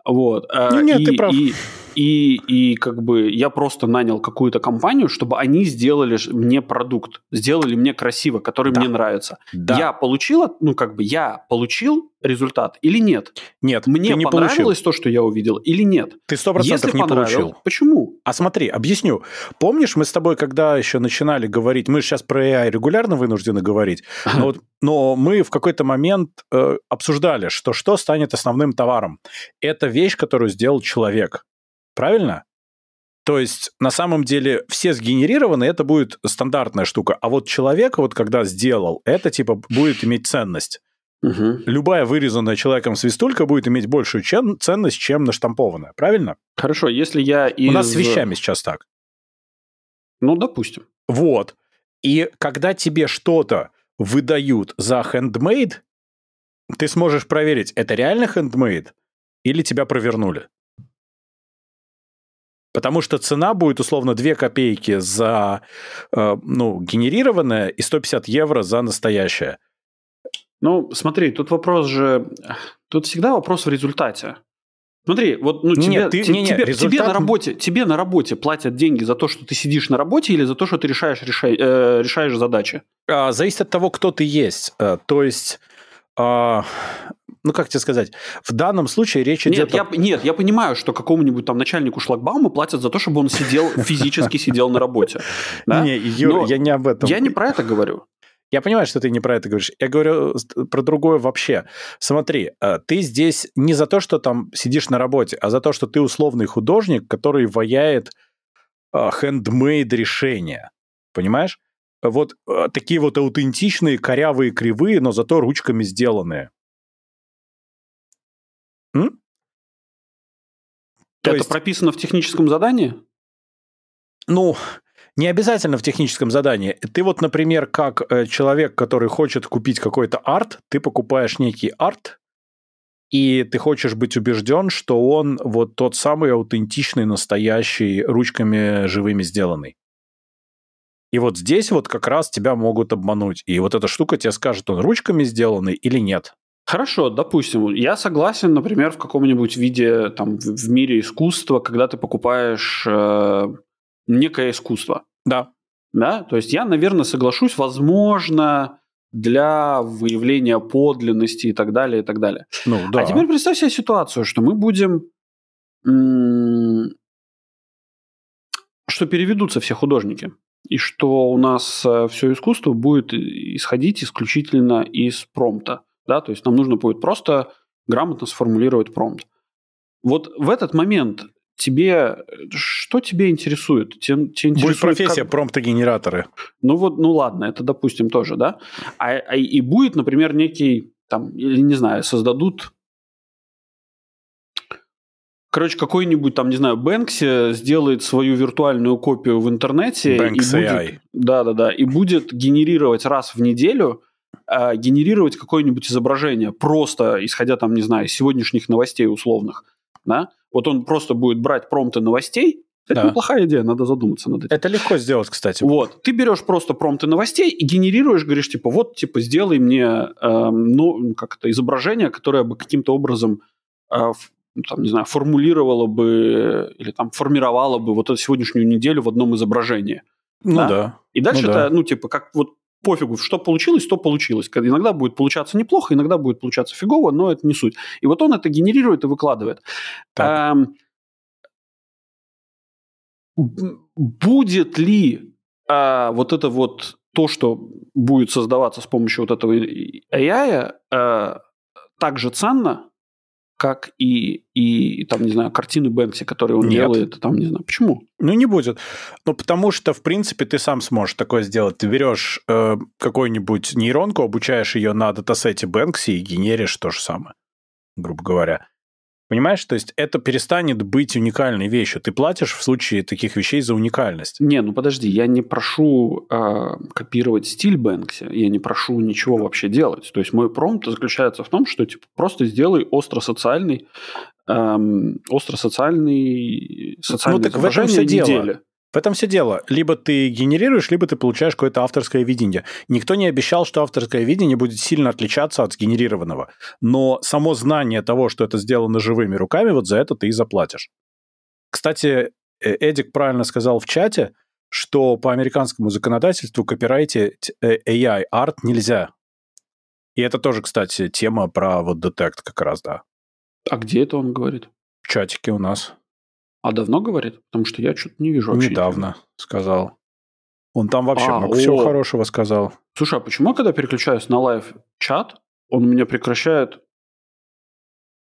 вот. Нет, нет, и, ты прав. И, и, и как бы я просто нанял какую-то компанию, чтобы они сделали мне продукт, сделали мне красиво, который да. мне нравится. Да. Я получил, ну как бы я получил результат или нет? Нет, Мне не понравилось получил. то, что я увидел, или нет? Ты сто процентов не получил. Почему? А смотри, объясню. Помнишь, мы с тобой, когда еще начинали говорить, мы сейчас про AI регулярно вынуждены говорить, но, вот, но мы в какой-то момент э, обсуждали, что что станет основным товаром. Это вещь, которую сделал человек. Правильно? То есть, на самом деле, все сгенерированы, это будет стандартная штука. А вот человек, вот когда сделал, это типа будет иметь ценность. Угу. Любая вырезанная человеком свистулька будет иметь большую чем, ценность, чем наштампованная, правильно? Хорошо, если я из... У нас с вещами сейчас так. Ну, допустим. Вот. И когда тебе что-то выдают за handmade, ты сможешь проверить, это реально handmade или тебя провернули. Потому что цена будет условно 2 копейки за э, ну, генерированное и 150 евро за настоящее. Ну, смотри, тут вопрос же... Тут всегда вопрос в результате. Смотри, вот ну, тебе, Нет, ты, те, не, не, тебе, результат... тебе, на работе, тебе на работе платят деньги за то, что ты сидишь на работе или за то, что ты решаешь, решай, э, решаешь задачи? А, зависит от того, кто ты есть. А, то есть... А, ну, как тебе сказать, в данном случае речь нет, идет... Я, о... Нет, я понимаю, что какому-нибудь там начальнику шлагбаума платят за то, чтобы он сидел, физически сидел на работе. Не, Юр, я не об этом. Я не про это говорю. Я понимаю, что ты не про это говоришь. Я говорю про другое вообще. Смотри, э, ты здесь не за то, что там сидишь на работе, а за то, что ты условный художник, который ваяет хендмейд решения. Понимаешь? Вот э, такие вот аутентичные, корявые, кривые, но зато ручками сделанные. М? То это есть... прописано в техническом задании? Ну, не обязательно в техническом задании. Ты вот, например, как э, человек, который хочет купить какой-то арт, ты покупаешь некий арт, и ты хочешь быть убежден, что он вот тот самый аутентичный, настоящий, ручками живыми сделанный. И вот здесь вот как раз тебя могут обмануть. И вот эта штука тебе скажет, он ручками сделанный или нет. Хорошо, допустим, я согласен, например, в каком-нибудь виде там в мире искусства, когда ты покупаешь э, некое искусство. Да. Да, то есть я, наверное, соглашусь, возможно, для выявления подлинности и так далее, и так далее. Ну, да. А теперь представь себе ситуацию, что мы будем... Что переведутся все художники, и что у нас э, все искусство будет исходить исключительно из промпта. Да? То есть нам нужно будет просто грамотно сформулировать промпт. Вот в этот момент тебе что тебе интересует? Тебе, тебе интересует будет профессия как... промптогенераторы. Ну вот, ну ладно, это допустим тоже, да. А, а и будет, например, некий там, или не знаю, создадут Короче, какой-нибудь там, не знаю, Бэнкси сделает свою виртуальную копию в интернете. Banks и будет, Да, да, да. И будет генерировать раз в неделю, э, генерировать какое-нибудь изображение, просто исходя там, не знаю, из сегодняшних новостей условных. Да? Вот он просто будет брать промпты новостей. Это да. неплохая идея, надо задуматься над этим. Это легко сделать, кстати. Вот. Ты берешь просто промпты новостей и генерируешь, говоришь, типа, вот, типа, сделай мне, э, ну, как это, изображение, которое бы каким-то образом э, ну, там, не знаю, формулировало бы или там формировало бы вот эту сегодняшнюю неделю в одном изображении. Ну да. да. И дальше ну, это, да. ну, типа, как вот пофигу, что получилось, то получилось. Иногда будет получаться неплохо, иногда будет получаться фигово, но это не суть. И вот он это генерирует и выкладывает. Эм, будет ли э, вот это вот то, что будет создаваться с помощью вот этого AI, э, так же ценно, как и, и там, не знаю, картины Бэнкси, которые он Нет. делает, там, не знаю, почему? Ну, не будет. Ну, потому что, в принципе, ты сам сможешь такое сделать. Ты берешь э, какую-нибудь нейронку, обучаешь ее на датасете Бэнкси и генеришь то же самое, грубо говоря. Понимаешь, то есть это перестанет быть уникальной вещью. Ты платишь в случае таких вещей за уникальность. Не, ну подожди, я не прошу э, копировать стиль Бэнкси, я не прошу ничего вообще делать. То есть мой промпт заключается в том, что типа просто сделай остро-социальный эм, остро-социальный социальное ну, так изображение в этом все недели. Дело. В этом все дело. Либо ты генерируешь, либо ты получаешь какое-то авторское видение. Никто не обещал, что авторское видение будет сильно отличаться от сгенерированного. Но само знание того, что это сделано живыми руками, вот за это ты и заплатишь. Кстати, э, Эдик правильно сказал в чате, что по американскому законодательству копирайтить э, AI арт нельзя. И это тоже, кстати, тема про вот детект как раз, да. А где это он говорит? В чатике у нас. А давно говорит? Потому что я что-то не вижу вообще. Недавно сказал. Он там вообще а, много о. всего хорошего сказал. Слушай, а почему, когда переключаюсь на лайв-чат, он меня прекращает...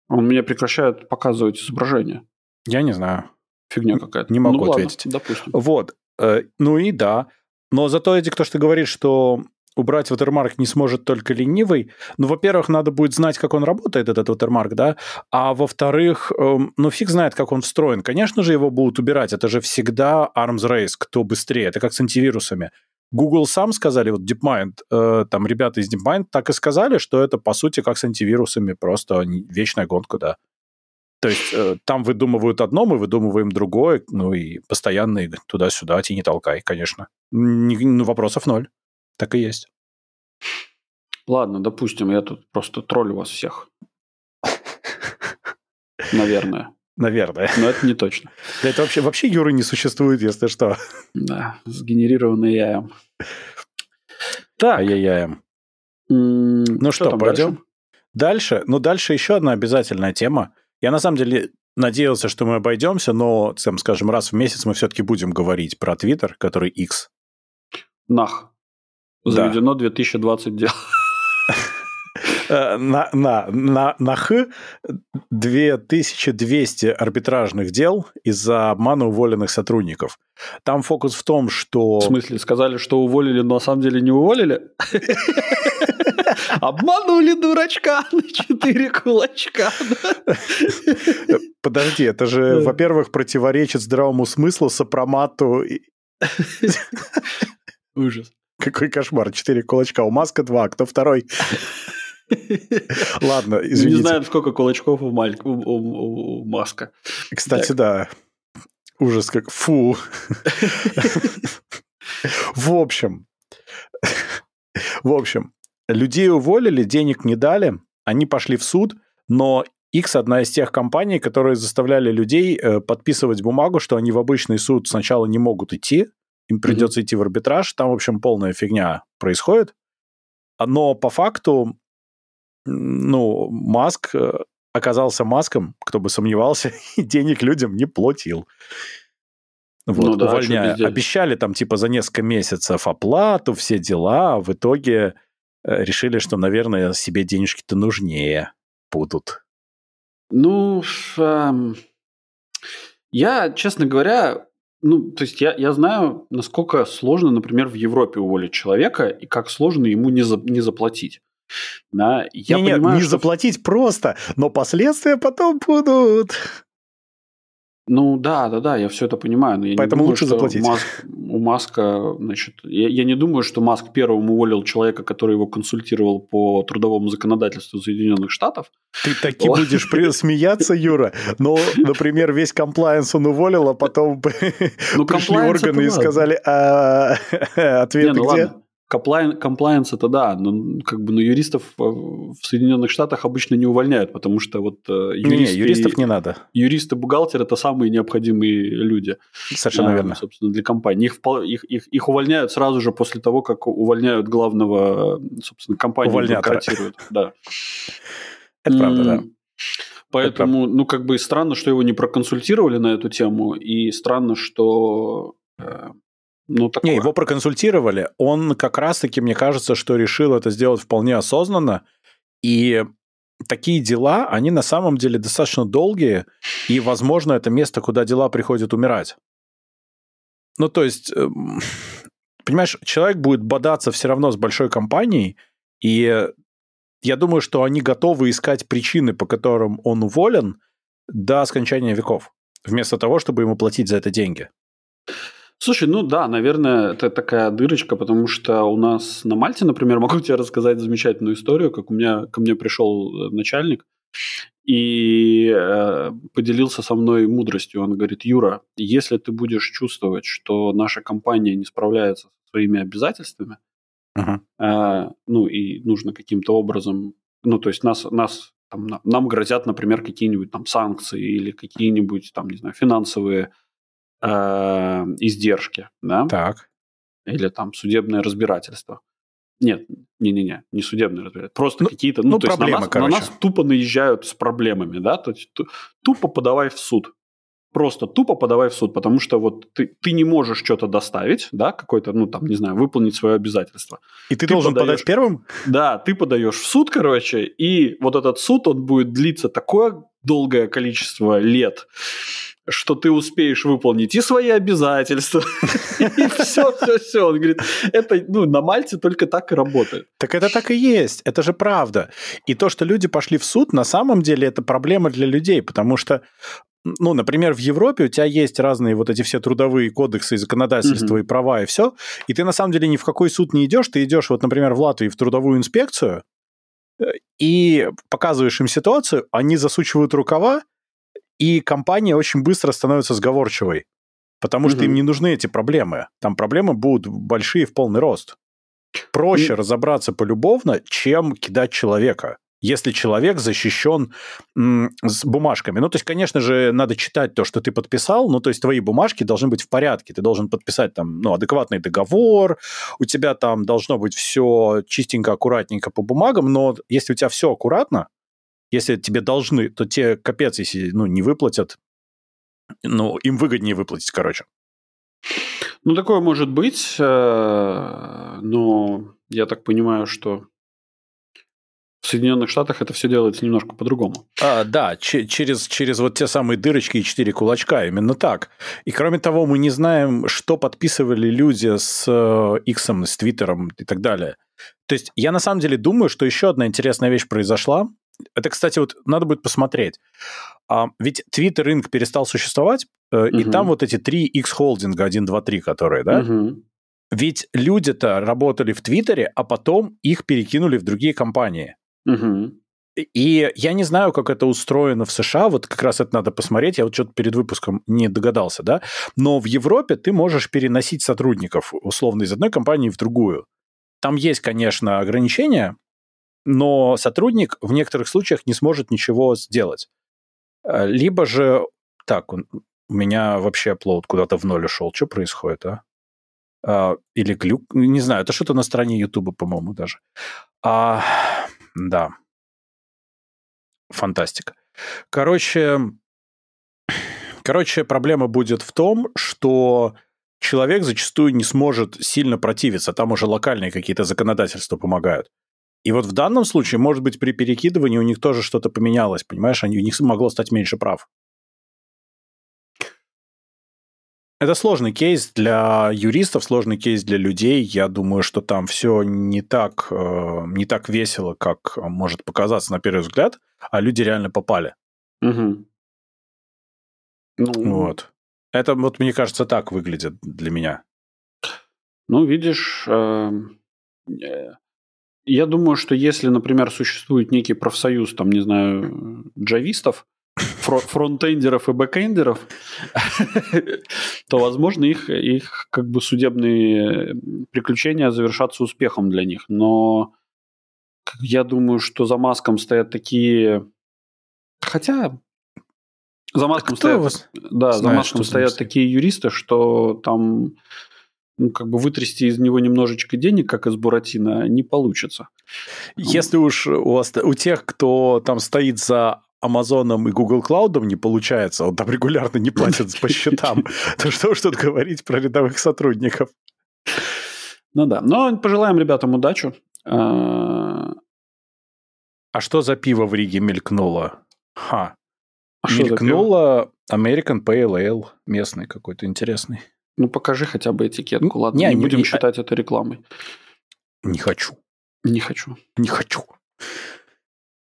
Он меня прекращает показывать изображение? Я не знаю. Фигня какая-то. Не могу ну, ответить. Ладно, допустим. Вот. Э, ну и да. Но зато, Эдик, то, что ты говоришь, что убрать watermark не сможет только ленивый. Ну, во-первых, надо будет знать, как он работает, этот watermark, да, а во-вторых, эм, ну, фиг знает, как он встроен. Конечно же, его будут убирать, это же всегда arms race, кто быстрее, это как с антивирусами. Google сам сказали, вот DeepMind, э, там ребята из DeepMind так и сказали, что это, по сути, как с антивирусами, просто вечная гонка, да. То есть э, там выдумывают одно, мы выдумываем другое, ну и постоянно туда-сюда тяни толкай, конечно. ну, вопросов ноль. Так и есть. Ладно, допустим, я тут просто троллю вас всех. Наверное. Наверное. Но это не точно. Да это вообще, вообще Юры не существует, если что. Да, сгенерированный яем. Так. Ай-яй-яем. Ну что, пойдем? Дальше? дальше? Ну, дальше еще одна обязательная тема. Я на самом деле надеялся, что мы обойдемся, но, там, скажем, раз в месяц мы все-таки будем говорить про Твиттер, который X. Нах. Заведено да. 2020 дел. Э, на, на, на, на Х 2200 арбитражных дел из-за обмана уволенных сотрудников. Там фокус в том, что... В смысле, сказали, что уволили, но на самом деле не уволили? Обманули дурачка на четыре кулачка. Подожди, это же, во-первых, противоречит здравому смыслу, сопромату. Ужас. Какой кошмар. Четыре кулачка. У Маска два. Кто второй? Ладно, извините. Не знаю, сколько кулачков у, Маль... у, у, у Маска. Кстати, так. да. Ужас как. Фу. В общем. В общем. Людей уволили, денег не дали. Они пошли в суд, но X одна из тех компаний, которые заставляли людей э, подписывать бумагу, что они в обычный суд сначала не могут идти, им придется mm-hmm. идти в арбитраж, там, в общем, полная фигня происходит. Но по факту, ну, Маск э, оказался Маском, кто бы сомневался, и денег людям не платил. Вот, ну, да, увольняя. Обещали там типа за несколько месяцев оплату, все дела, а в итоге э, решили, что, наверное, себе денежки-то нужнее будут. Ну, я, честно говоря, ну, то есть я, я знаю, насколько сложно, например, в Европе уволить человека и как сложно ему не, за, не заплатить. Да, я не, понимаю, не что... заплатить просто, но последствия потом будут. Ну да, да, да, я все это понимаю, но я Поэтому не думаю, лучше заплатить. Маск, у Маска, значит, я, я не думаю, что Маск первым уволил человека, который его консультировал по трудовому законодательству Соединенных Штатов. Ты таки вот. будешь смеяться, Юра, но, например, весь комплайенс он уволил, а потом ну, пришли органы и сказали, а ответ ну где? Комплайенс это да, но как бы но юристов в Соединенных Штатах обычно не увольняют, потому что вот юристы, не, юристов не надо. Юристы, бухгалтеры это самые необходимые люди. Совершенно а, верно. Собственно, для компании. Их, их, их, их увольняют сразу же после того, как увольняют главного, собственно, компанию банкротируют. Да. Это правда, да. Поэтому, ну, как бы странно, что его не проконсультировали на эту тему, и странно, что э, ну, такое. Не, его проконсультировали. Он как раз-таки, мне кажется, что решил это сделать вполне осознанно. И такие дела, они на самом деле достаточно долгие, и, возможно, это место, куда дела приходят умирать. Ну, то есть, эм, понимаешь, человек будет бодаться все равно с большой компанией, и я думаю, что они готовы искать причины, по которым он уволен до скончания веков, вместо того, чтобы ему платить за это деньги. Слушай, ну да, наверное, это такая дырочка, потому что у нас на Мальте, например, могу тебе рассказать замечательную историю, как у меня ко мне пришел э, начальник и э, поделился со мной мудростью. Он говорит, Юра, если ты будешь чувствовать, что наша компания не справляется со своими обязательствами, uh-huh. э, ну и нужно каким-то образом, ну то есть нас нас там, нам грозят, например, какие-нибудь там санкции или какие-нибудь там, не знаю, финансовые э, издержки, да? Так. Или там судебное разбирательство. Нет, не-не-не, не судебное разбирательство. Просто ну, какие-то, ну, ну то проблемы, есть на нас, на нас тупо наезжают с проблемами, да, то есть тупо подавай в суд просто тупо подавай в суд, потому что вот ты, ты не можешь что-то доставить, да, какой-то, ну, там, не знаю, выполнить свое обязательство. И ты, ты должен подаешь, подать первым? Да, ты подаешь в суд, короче, и вот этот суд, он будет длиться такое долгое количество лет, что ты успеешь выполнить и свои обязательства, и все, все, все. Он говорит, это ну, на Мальте только так и работает. Так это так и есть, это же правда. И то, что люди пошли в суд, на самом деле это проблема для людей, потому что ну, например, в Европе у тебя есть разные вот эти все трудовые кодексы и законодательства, mm-hmm. и права, и все, и ты на самом деле ни в какой суд не идешь, ты идешь вот, например, в Латвии в трудовую инспекцию э, и показываешь им ситуацию, они засучивают рукава, и компания очень быстро становится сговорчивой, потому mm-hmm. что им не нужны эти проблемы. Там проблемы будут большие в полный рост. Проще mm-hmm. разобраться полюбовно, чем кидать человека если человек защищен с бумажками. Ну, то есть, конечно же, надо читать то, что ты подписал, ну, то есть твои бумажки должны быть в порядке, ты должен подписать там, ну, адекватный договор, у тебя там должно быть все чистенько, аккуратненько по бумагам, но если у тебя все аккуратно, если тебе должны, то те капец, если, ну, не выплатят, ну, им выгоднее выплатить, короче. Ну, такое может быть, э, но я так понимаю, что в Соединенных Штатах это все делается немножко по-другому. А, да, через, через вот те самые дырочки и четыре кулачка, именно так. И кроме того, мы не знаем, что подписывали люди с X, э, с Твиттером и так далее. То есть я на самом деле думаю, что еще одна интересная вещь произошла. Это, кстати, вот надо будет посмотреть. А, ведь Twitter Inc. перестал существовать, угу. и там вот эти три X-холдинга, 1, 2, 3, которые, да? Угу. Ведь люди-то работали в Твиттере, а потом их перекинули в другие компании. Угу. И я не знаю, как это устроено в США, вот как раз это надо посмотреть, я вот что-то перед выпуском не догадался, да, но в Европе ты можешь переносить сотрудников условно из одной компании в другую. Там есть, конечно, ограничения, но сотрудник в некоторых случаях не сможет ничего сделать. Э, либо же... Так, у меня вообще плод куда-то в ноль ушел. Что происходит, а? а или глюк? Не знаю, это что-то на стороне Ютуба, по-моему, даже. А, да. Фантастика. Короче, короче, проблема будет в том, что человек зачастую не сможет сильно противиться, там уже локальные какие-то законодательства помогают. И вот в данном случае, может быть, при перекидывании у них тоже что-то поменялось, понимаешь, они, у них могло стать меньше прав. Это сложный кейс для юристов, сложный кейс для людей. Я думаю, что там все не так, э, не так весело, как может показаться на первый взгляд, а люди реально попали. Угу. Ну, вот. Это вот, мне кажется, так выглядит для меня. Ну, видишь, эм, э, я думаю, что если, например, существует некий профсоюз, там, не знаю, джавистов, фронтендеров и бэкендеров, то, возможно, их, их как бы судебные приключения завершатся успехом для них. Но я думаю, что за Маском стоят такие... Хотя за маском стоят, вас да, знает, за маском стоят такие юристы, что там ну, как бы вытрясти из него немножечко денег, как из Буратино, не получится. Если уж у, вас, у тех, кто там стоит за Амазоном и Google Cloud не получается, он там регулярно не платит по счетам, то что уж тут говорить про рядовых сотрудников. Ну да, но пожелаем ребятам удачу. А, а что за пиво в Риге мелькнуло? Ха. А мелькнуло American Pale Ale, местный какой-то интересный. Ну, покажи хотя бы этикетку, ладно? Не, не, не будем не, считать это рекламой. Не хочу. Не хочу. Не хочу.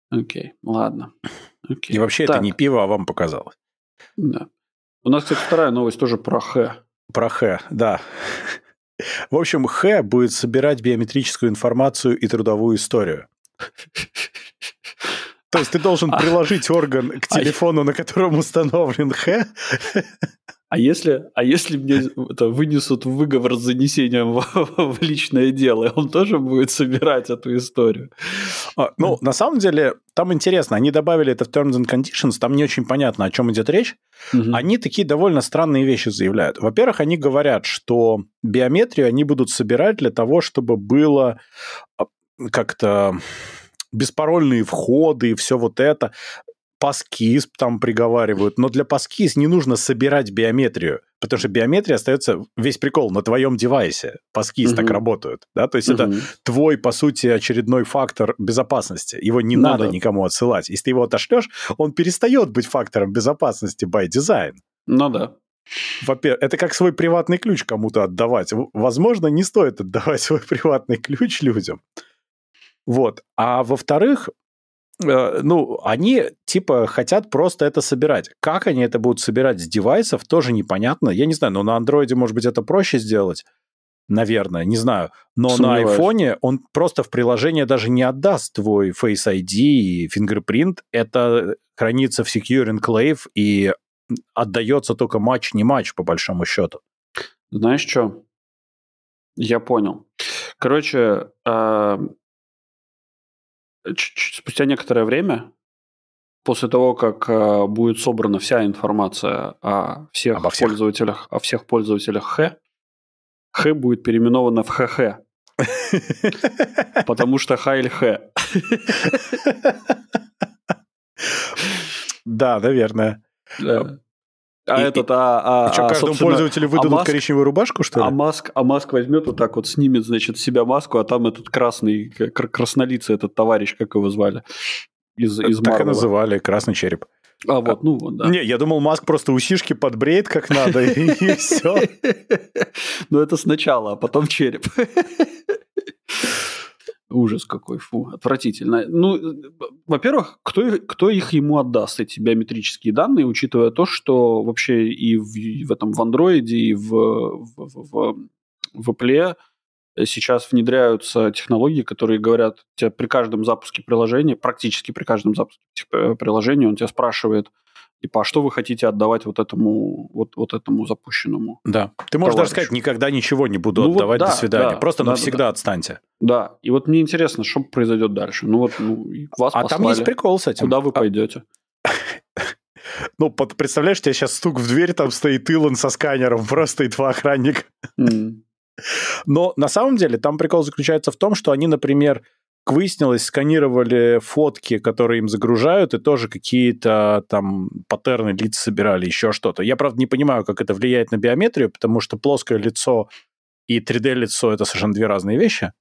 Окей, ладно. Окей. И вообще так. это не пиво, а вам показалось. Да. У нас, кстати, вторая новость тоже про Х. Про Х, да. В общем, Х будет собирать биометрическую информацию и трудовую историю. То есть ты должен а. приложить орган к а телефону, на котором установлен Х, А если, а если мне это, вынесут выговор с занесением в, в личное дело, он тоже будет собирать эту историю? А, ну, на самом деле, там интересно, они добавили это в Terms and Conditions, там не очень понятно, о чем идет речь. Угу. Они такие довольно странные вещи заявляют. Во-первых, они говорят, что биометрию они будут собирать для того, чтобы было а, как-то беспарольные входы и все вот это. Паскиз там приговаривают, но для Паскиз не нужно собирать биометрию, потому что биометрия остается весь прикол на твоем девайсе. Паскиз угу. так работают, да, то есть угу. это твой, по сути, очередной фактор безопасности. Его не ну, надо да. никому отсылать. Если ты его отошлешь, он перестает быть фактором безопасности by design. Ну да. Во-первых, это как свой приватный ключ кому-то отдавать. Возможно, не стоит отдавать свой приватный ключ людям. Вот. А во-вторых, ну, они типа хотят просто это собирать. Как они это будут собирать с девайсов, тоже непонятно. Я не знаю, но на андроиде, может быть, это проще сделать. Наверное, не знаю. Но Сомневаюсь. на айфоне он просто в приложение даже не отдаст твой Face ID и fingerprint. Это хранится в Secure Enclave и отдается только матч, не матч, по большому счету. Знаешь что? Я понял. Короче, спустя некоторое время, после того, как э, будет собрана вся информация о всех, Обо всех. пользователях, о всех пользователях Х, Х будет переименовано в ХХ. Потому что Хайль Х. Да, наверное. А и, этот, а, а, что, а, каждому пользователю выдадут а Маск, коричневую рубашку, что ли? А Маск, а Маск возьмет вот так вот, снимет, значит, себя маску, а там этот красный, краснолицый этот товарищ, как его звали? Из, из так и называли, красный череп. А вот, ну вот, да. Не, я думал, Маск просто усишки подбреет как надо, и все. Ну, это сначала, а потом череп. Ужас какой, фу, отвратительно. Ну, во-первых, кто, кто их ему отдаст, эти биометрические данные, учитывая то, что вообще и в, в этом в андроиде, и в, в, в, в Apple сейчас внедряются технологии, которые говорят, тебе при каждом запуске приложения, практически при каждом запуске приложения, он тебя спрашивает, Типа, а что вы хотите отдавать вот этому, вот, вот этому запущенному? Да. Ты можешь товарищу? даже сказать, никогда ничего не буду ну, отдавать, вот, да, до свидания. Да, Просто да, навсегда да, отстаньте. Да. И вот мне интересно, что произойдет дальше. Ну вот ну, вас А послали. там есть прикол с этим. Куда вы а пойдете? Ну, представляешь, у тебя сейчас стук в дверь, там стоит Илон со сканером, просто и два охранника. Но на самом деле там прикол заключается в том, что они, например, выяснилось, сканировали фотки, которые им загружают, и тоже какие-то там паттерны лиц собирали, еще что-то. Я, правда, не понимаю, как это влияет на биометрию, потому что плоское лицо и 3D-лицо — это совершенно две разные вещи.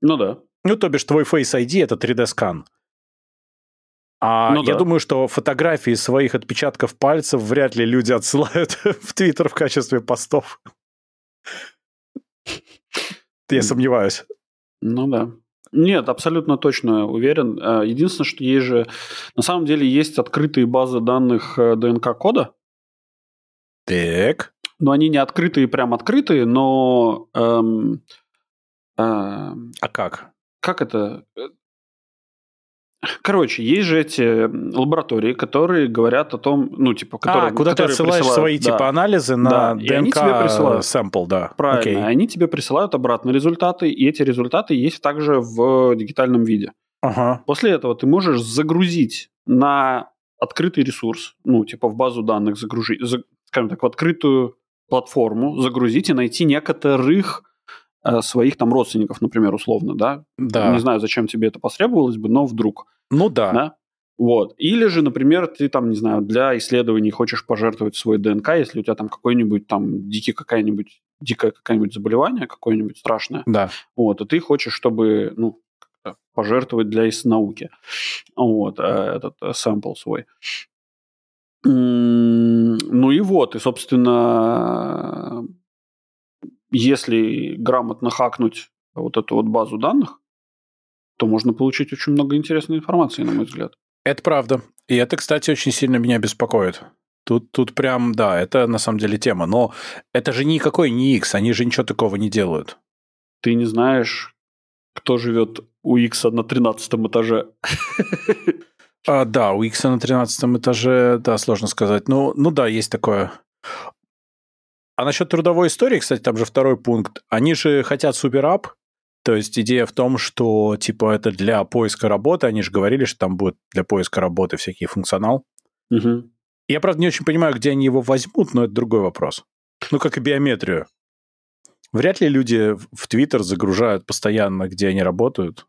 Ну да. Ну, то бишь, твой Face ID — это 3D-скан. А ну, я да. думаю, что фотографии своих отпечатков пальцев вряд ли люди отсылают в Твиттер в качестве постов. Я сомневаюсь. Ну да. Нет, абсолютно точно уверен. Э, единственное, что есть же... На самом деле есть открытые базы данных э, ДНК-кода. Так. Но они не открытые, прям открытые, но... Эм, э, а как? Как это? Короче, есть же эти лаборатории, которые говорят о том, ну, типа, которые... А, куда которые ты отсылаешь свои, да. типа, анализы на да. ДНК и они тебе присылают. sample, да. Правильно. Окей. Они тебе присылают обратно результаты, и эти результаты есть также в дигитальном виде. Ага. После этого ты можешь загрузить на открытый ресурс, ну, типа, в базу данных загрузить, скажем так, в открытую платформу загрузить и найти некоторых Э, своих там родственников, например, условно, да? Да. Не знаю, зачем тебе это потребовалось бы, но вдруг. Ну да. да? Вот. Или же, например, ты там, не знаю, для исследований хочешь пожертвовать свой ДНК, если у тебя там какой-нибудь там дикий какая-нибудь дикое какое-нибудь заболевание, какое-нибудь страшное. Да. Вот, и ты хочешь, чтобы, ну, пожертвовать для науки. Вот, э, этот сэмпл свой. Ну и вот, и, собственно, если грамотно хакнуть вот эту вот базу данных, то можно получить очень много интересной информации, на мой взгляд. Это правда. И это, кстати, очень сильно меня беспокоит. Тут, тут прям, да, это на самом деле тема. Но это же никакой не X, они же ничего такого не делают. Ты не знаешь, кто живет у X на 13 этаже. А, да, у X на 13 этаже, да, сложно сказать. Ну, ну да, есть такое. А насчет трудовой истории, кстати, там же второй пункт. Они же хотят суперап, то есть идея в том, что типа это для поиска работы, они же говорили, что там будет для поиска работы всякий функционал. Угу. Я, правда, не очень понимаю, где они его возьмут, но это другой вопрос. Ну, как и биометрию. Вряд ли люди в Твиттер загружают постоянно, где они работают.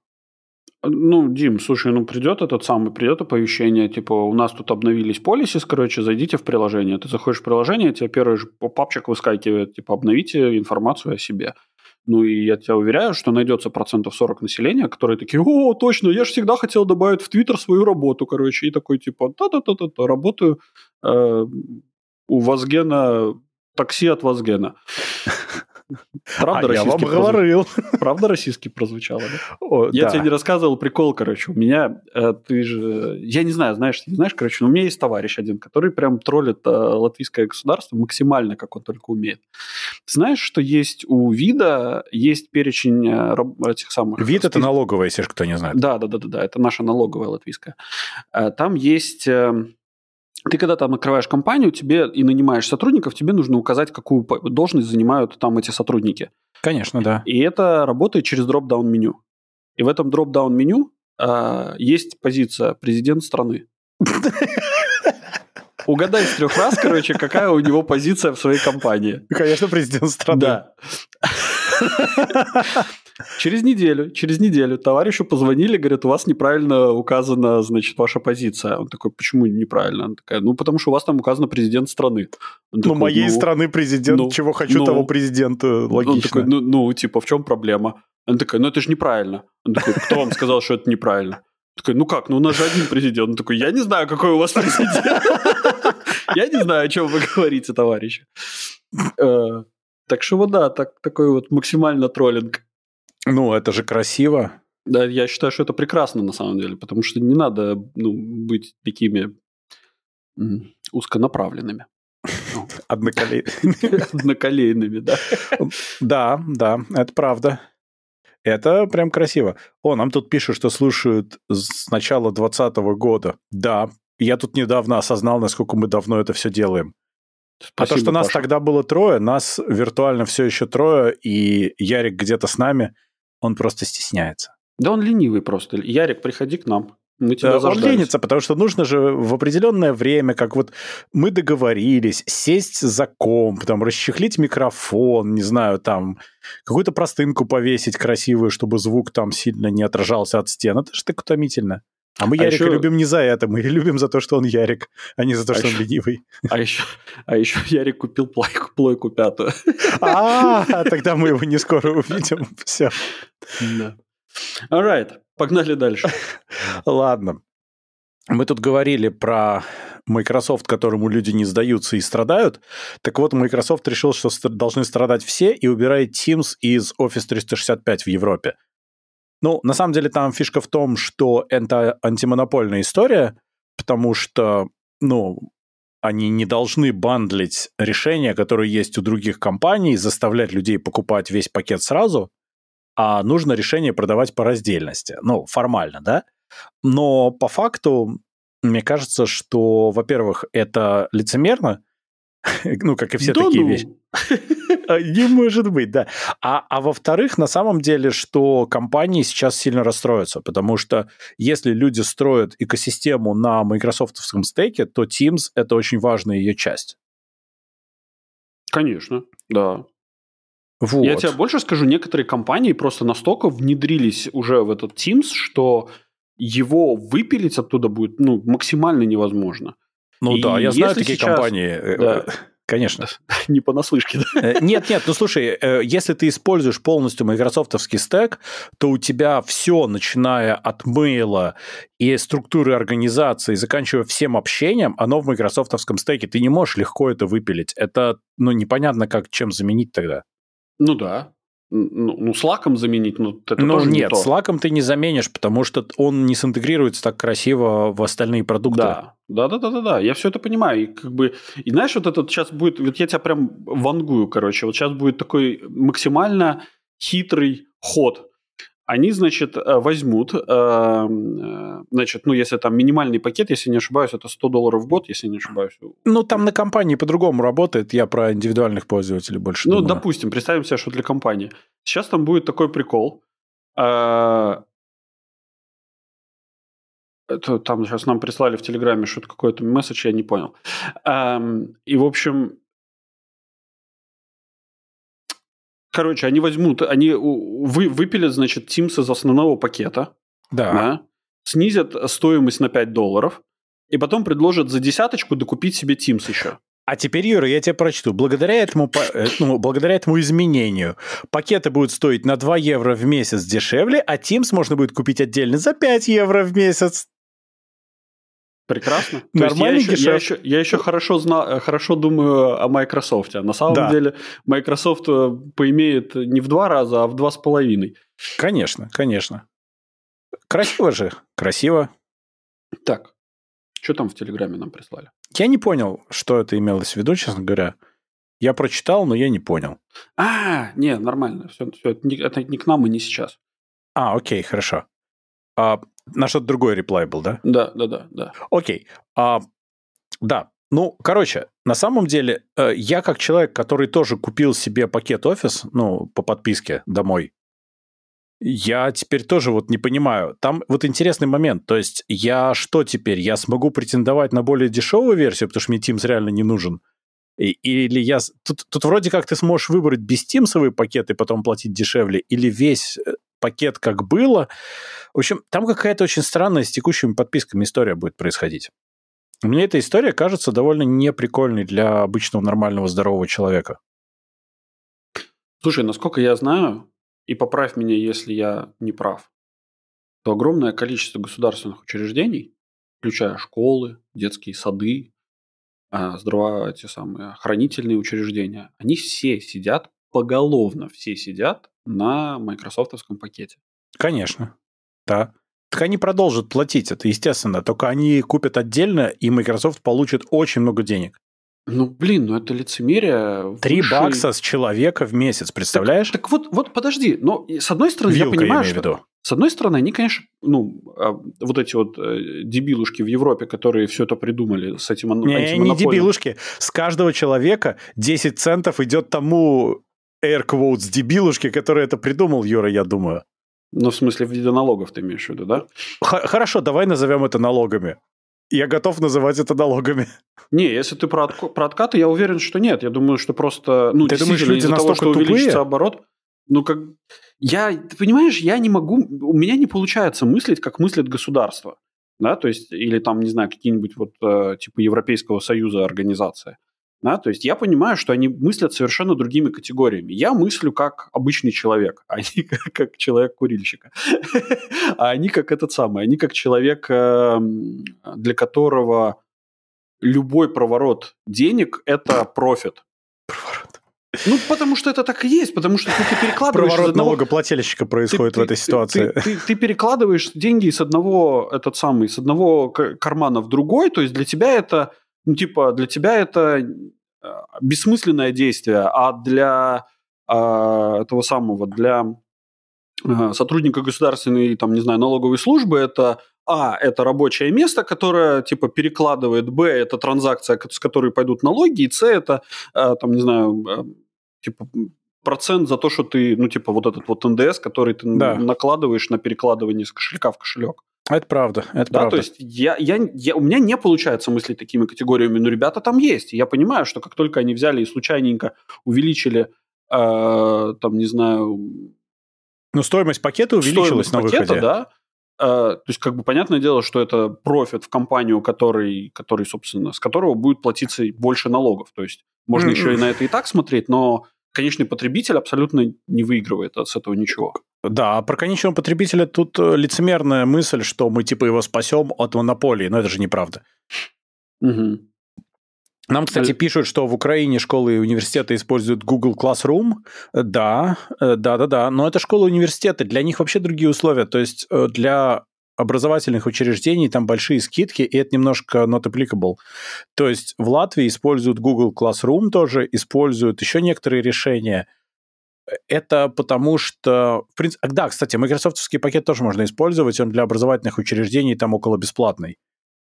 Ну, Дим, слушай, ну придет этот самый, придет оповещение, типа, у нас тут обновились полисис, короче, зайдите в приложение. Ты заходишь в приложение, тебе первый же папчик выскакивает, типа, обновите информацию о себе. Ну, и я тебя уверяю, что найдется процентов 40 населения, которые такие, о, точно, я же всегда хотел добавить в Твиттер свою работу, короче, и такой, типа, та-та-та-та, работаю э, у Возгена, такси от Возгена. Правда, а я вам говорил. Правда российский прозвучало, да? О, я да. тебе не рассказывал прикол, короче. У меня, э, ты же... Я не знаю, знаешь, не знаешь, короче, но у меня есть товарищ один, который прям троллит э, латвийское государство максимально, как он только умеет. Ты знаешь, что есть у ВИДа, есть перечень э, этих самых... ВИД – это налоговая, если кто не знает. Да, да, да, да, да, это наша налоговая латвийская. Э, там есть э, ты когда там открываешь компанию, тебе и нанимаешь сотрудников, тебе нужно указать, какую должность занимают там эти сотрудники. Конечно, да. И это работает через дроп-даун меню. И в этом дроп-даун меню э, есть позиция президент страны. Угадай с трех раз, короче, какая у него позиция в своей компании. Конечно, президент страны. Да. Через неделю, через неделю товарищу позвонили, говорят, у вас неправильно указана, значит, ваша позиция. Он такой, почему неправильно? Она такая, ну, потому что у вас там указано президент страны. Он ну, такой, моей ну, страны президент, ну, чего хочу, ну, того президента, логично. Он такой, ну, ну, типа, в чем проблема? Она такая, ну, это же неправильно. Он такой, кто вам сказал, что это неправильно? Такой, ну как, ну у нас же один президент. Он такой, я не знаю, какой у вас президент. Я не знаю, о чем вы говорите, товарищи. Так что вот да, так, такой вот максимально троллинг. Ну, это же красиво. Да, я считаю, что это прекрасно на самом деле, потому что не надо ну, быть такими узконаправленными. Одноколейными. Одноколейными, да. Да, да, это правда. Это прям красиво. О, нам тут пишут, что слушают с начала 2020 года. Да, я тут недавно осознал, насколько мы давно это все делаем. Спасибо, а то, что нас Паша. тогда было трое, нас виртуально все еще трое, и Ярик где-то с нами, он просто стесняется. Да он ленивый просто. Ярик, приходи к нам. Мы тебя Он ленится, потому что нужно же в определенное время, как вот мы договорились, сесть за комп, там, расчехлить микрофон, не знаю, там, какую-то простынку повесить красивую, чтобы звук там сильно не отражался от стен. Это же так утомительно. А мы а Ярика еще... любим не за это, мы любим за то, что он Ярик, а не за то, а что еще... он ленивый. А еще, а еще Ярик купил плойку, плойку пятую. А, тогда мы его не скоро увидим. Все. Да. Alright, погнали дальше. Ладно. Мы тут говорили про Microsoft, которому люди не сдаются и страдают. Так вот, Microsoft решил, что должны страдать все и убирает Teams из Office 365 в Европе. Ну, на самом деле там фишка в том, что это антимонопольная история, потому что, ну, они не должны бандлить решения, которые есть у других компаний, заставлять людей покупать весь пакет сразу, а нужно решение продавать по раздельности. Ну, формально, да? Но по факту, мне кажется, что, во-первых, это лицемерно, ну, как и все да такие ну. вещи. А, не может быть, да. А, а во-вторых, на самом деле, что компании сейчас сильно расстроятся, потому что если люди строят экосистему на майкрософтовском стеке, то Teams — это очень важная ее часть. Конечно, да. Вот. Я тебе больше скажу, некоторые компании просто настолько внедрились уже в этот Teams, что его выпилить оттуда будет ну, максимально невозможно. Ну и да, я знаю такие сейчас... компании. Э, да. Конечно. Не понаслышке, да? Э, нет, нет, ну слушай, э, если ты используешь полностью майкрософтовский стек, то у тебя все, начиная от мейла и структуры организации, заканчивая всем общением, оно в майкрософтовском стеке. Ты не можешь легко это выпилить. Это, ну, непонятно, как чем заменить тогда. Ну да, ну, ну, слаком заменить, ну, это ну, тоже нет, не слаком ты не заменишь, потому что он не синтегрируется так красиво в остальные продукты. Да, да, да, да, да, да. я все это понимаю. И как бы, и знаешь, вот этот сейчас будет, вот я тебя прям вангую, короче, вот сейчас будет такой максимально хитрый ход. Они, значит, э, возьмут, э, значит, ну, если там минимальный пакет, если не ошибаюсь, это 100 долларов в год, если не ошибаюсь. Ну, там на компании по-другому работает, я про индивидуальных пользователей больше Ну, думаю. допустим, представим себе, что для компании. Сейчас там будет такой прикол. Это, там сейчас нам прислали в Телеграме что-то какой-то месседж, я не понял. И, в общем, Короче, они возьмут, они вы, выпилят, значит, Teams из основного пакета. Да. да. Снизят стоимость на 5 долларов. И потом предложат за десяточку докупить себе Teams еще. А теперь, Юра, я тебе прочту. Благодаря этому, э, ну, благодаря этому изменению пакеты будут стоить на 2 евро в месяц дешевле, а Teams можно будет купить отдельно за 5 евро в месяц. Прекрасно. Нормальный я, еще, я, еще, я еще хорошо, зна, хорошо думаю о Microsoft. На самом да. деле Microsoft э, поимеет не в два раза, а в два с половиной. Конечно, конечно. Красиво же, красиво. Так, что там в Телеграме нам прислали? Я не понял, что это имелось в виду, честно говоря. Я прочитал, но я не понял. А, не, нормально. Все, все это, не, это не к нам и не сейчас. А, окей, хорошо. А, на что-то другой реплай был, да? Да, да, да, да. Окей. А, да. Ну, короче, на самом деле, э, я как человек, который тоже купил себе пакет офис, ну, по подписке домой, я теперь тоже вот не понимаю. Там вот интересный момент. То есть я что теперь? Я смогу претендовать на более дешевую версию, потому что мне Teams реально не нужен? И, или я... Тут, тут вроде как ты сможешь выбрать бестимсовый пакет и потом платить дешевле, или весь э, пакет как было. В общем, там какая-то очень странная с текущими подписками история будет происходить. Мне эта история кажется довольно неприкольной для обычного нормального здорового человека. Слушай, насколько я знаю, и поправь меня, если я не прав, то огромное количество государственных учреждений, включая школы, детские сады, а, здраво, те самые охранительные учреждения, они все сидят поголовно, все сидят на майкрософтовском пакете. Конечно, да. Так они продолжат платить это, естественно. Только они купят отдельно, и Microsoft получит очень много денег. Ну, блин, ну это лицемерие. Три выше... бакса с человека в месяц, представляешь? Так, так вот, вот подожди, но с одной стороны, Вилка, я понимаю, я что... Виду. С одной стороны, они, конечно, ну, а, вот эти вот э, дебилушки в Европе, которые все это придумали с этим Не, не дебилушки. С каждого человека 10 центов идет тому air quotes дебилушки, который это придумал, Юра, я думаю. Ну, в смысле, в виде налогов ты имеешь в виду, да? Х- хорошо, давай назовем это налогами. Я готов называть это налогами. Не, если ты про, от, про откаты, я уверен, что нет. Я думаю, что просто... Ну, ты думаешь, люди из-за того, что тупые? увеличится оборот... Ну, как... Я... Ты понимаешь, я не могу... У меня не получается мыслить, как мыслит государство. Да, то есть... Или там, не знаю, какие-нибудь вот э, типа Европейского Союза организация. Да, то есть я понимаю, что они мыслят совершенно другими категориями. Я мыслю как обычный человек, а не как, как человек-курильщика. А они как этот самый, они как человек, эм, для которого любой проворот денег – это профит. Проворот. Ну, потому что это так и есть, потому что ты, ты перекладываешь... Проворот одного... налогоплательщика происходит ты, в этой ситуации. Ты, ты, ты перекладываешь деньги с одного, этот самый, с одного кармана в другой, то есть для тебя это ну, типа, для тебя это а, бессмысленное действие, а для э, этого самого, для э, сотрудника государственной, там, не знаю, налоговой службы это а, это рабочее место, которое, типа, перекладывает, б, это транзакция, с которой пойдут налоги, и с, это, э, там, не знаю, э, типа, процент за то, что ты, ну, типа, вот этот вот НДС, который ты да. накладываешь на перекладывание с кошелька в кошелек. Это правда, это да, правда. То есть я, я, я, у меня не получается мыслить такими категориями, но ребята там есть. Я понимаю, что как только они взяли и случайненько увеличили, э, там, не знаю... Ну, стоимость пакета увеличилась стоимость на пакета, выходе. да. Э, то есть, как бы, понятное дело, что это профит в компанию, который, который, собственно, с которого будет платиться больше налогов. То есть, можно еще и на это и так смотреть, но конечный потребитель абсолютно не выигрывает от этого ничего. Да, а про конечного потребителя тут э, лицемерная мысль, что мы типа его спасем от монополии, но это же неправда. Угу. Нам, кстати, а... пишут, что в Украине школы и университеты используют Google Classroom. Да, да, да, да, но это школы и университеты, для них вообще другие условия. То есть э, для образовательных учреждений там большие скидки, и это немножко not applicable. То есть в Латвии используют Google Classroom тоже, используют еще некоторые решения. Это потому что... В принципе, да, кстати, майкрософтовский пакет тоже можно использовать, он для образовательных учреждений там около бесплатный.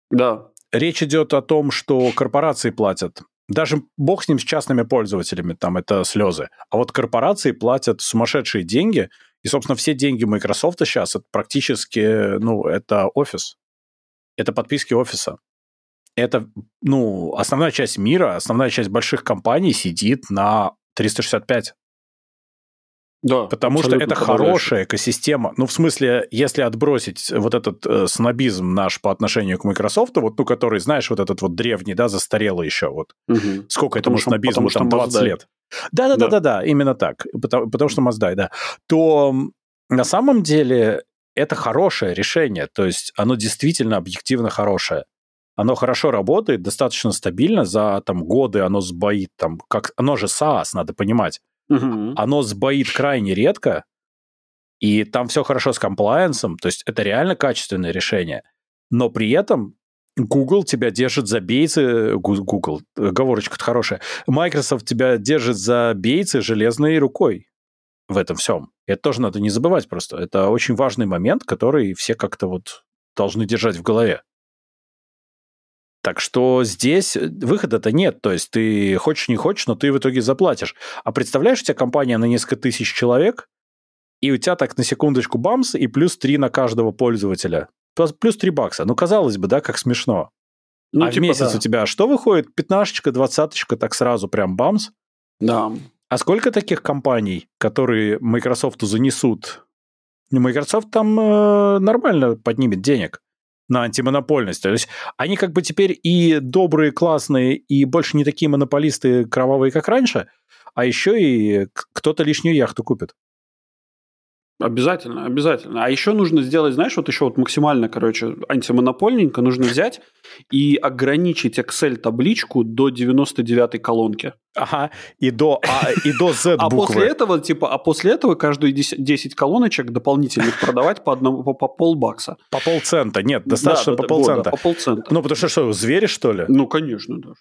Да. Речь идет о том, что корпорации платят. Даже бог с ним, с частными пользователями, там это слезы. А вот корпорации платят сумасшедшие деньги, и, собственно, все деньги Microsoft сейчас это практически, ну, это офис. Это подписки офиса. Это, ну, основная часть мира, основная часть больших компаний сидит на 365. Да, Потому что это хорошая экосистема. Ну, в смысле, если отбросить вот этот э, снобизм наш по отношению к Microsoft, вот, ну, который, знаешь, вот этот вот древний, да, застарелый еще, вот. Угу. Сколько этому снобизму, там, 20 Маздай. лет. Да-да-да-да-да, именно так. Потому, потому что Маздай, да. То на самом деле это хорошее решение. То есть оно действительно объективно хорошее. Оно хорошо работает, достаточно стабильно, за там годы оно сбоит, там, как, оно же SaaS, надо понимать. Угу. Оно сбоит крайне редко, и там все хорошо с комплайенсом, то есть это реально качественное решение. Но при этом Google тебя держит за бейцы, Google, оговорочка-то хорошая, Microsoft тебя держит за бейцы железной рукой в этом всем. Это тоже надо не забывать просто. Это очень важный момент, который все как-то вот должны держать в голове. Так что здесь выхода-то нет. То есть ты хочешь, не хочешь, но ты в итоге заплатишь. А представляешь, у тебя компания на несколько тысяч человек, и у тебя так на секундочку бамс, и плюс 3 на каждого пользователя. Плюс 3 бакса. Ну, казалось бы, да, как смешно. Ну, а типа, в месяц да. у тебя что выходит? Пятнашечка, двадцаточка, так сразу прям бамс. Да. А сколько таких компаний, которые Microsoft занесут? Microsoft там э, нормально поднимет денег на антимонопольность. То есть они как бы теперь и добрые, классные, и больше не такие монополисты кровавые, как раньше, а еще и кто-то лишнюю яхту купит. Обязательно, обязательно. А еще нужно сделать, знаешь, вот еще вот максимально, короче, антимонопольненько нужно взять и ограничить Excel-табличку до 99-й колонки. Ага, и до, а, и до Z А после этого, типа, а после этого каждую 10, 10 колоночек дополнительных продавать по, одному, по, по полбакса. По полцента, нет, достаточно да, по полцента. Да, по полцента. Ну, потому что что, звери, что ли? Ну, конечно, да.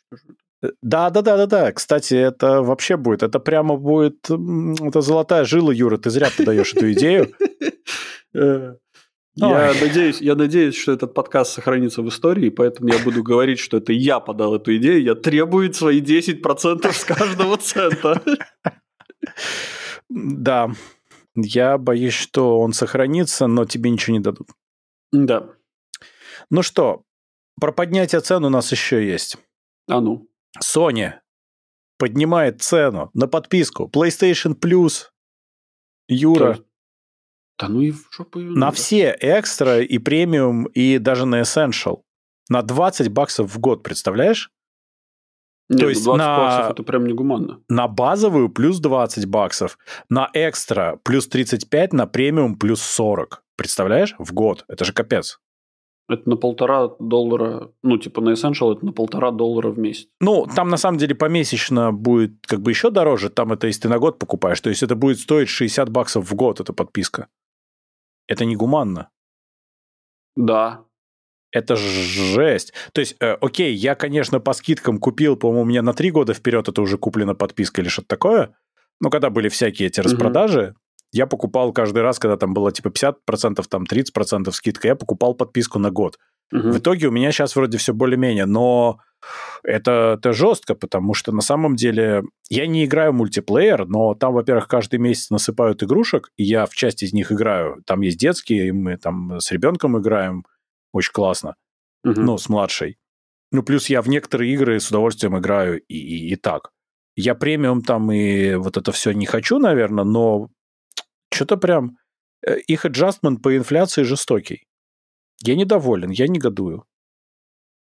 Да, да, да, да, да. Кстати, это вообще будет, это прямо будет, это золотая жила, Юра, ты зря подаешь эту идею. Э, я надеюсь, я надеюсь, что этот подкаст сохранится в истории, поэтому я буду говорить, что это я подал эту идею, я требую свои 10% с каждого цента. Да, я боюсь, что он сохранится, но тебе ничего не дадут. Да. Ну что, про поднятие цен у нас еще есть. А ну. Sony поднимает цену на подписку PlayStation Plus. Юра. Да ну и в жопу На все экстра и премиум, и даже на Essential. На 20 баксов в год, представляешь? Нет, То ну есть 20 на, баксов это прям негуманно. На базовую плюс 20 баксов, на экстра плюс 35, на премиум плюс 40. Представляешь? В год. Это же капец. Это на полтора доллара, ну, типа на Essential это на полтора доллара в месяц. Ну, там на самом деле помесячно будет как бы еще дороже, там это если ты на год покупаешь, то есть это будет стоить 60 баксов в год, эта подписка. Это негуманно. Да. Это жесть. То есть, э, окей, я, конечно, по скидкам купил, по-моему, у меня на три года вперед это уже куплена подписка или что-то такое. Но когда были всякие эти распродажи, угу. Я покупал каждый раз, когда там было типа 50%, там 30% скидка, я покупал подписку на год. Угу. В итоге у меня сейчас вроде все более-менее, но это, это жестко, потому что на самом деле я не играю в мультиплеер, но там, во-первых, каждый месяц насыпают игрушек, и я в часть из них играю. Там есть детские, и мы там с ребенком играем, очень классно. Угу. Ну, с младшей. Ну, плюс я в некоторые игры с удовольствием играю и, и, и так. Я премиум там и вот это все не хочу, наверное, но что-то прям... Э, их аджастмент по инфляции жестокий. Я недоволен, я негодую.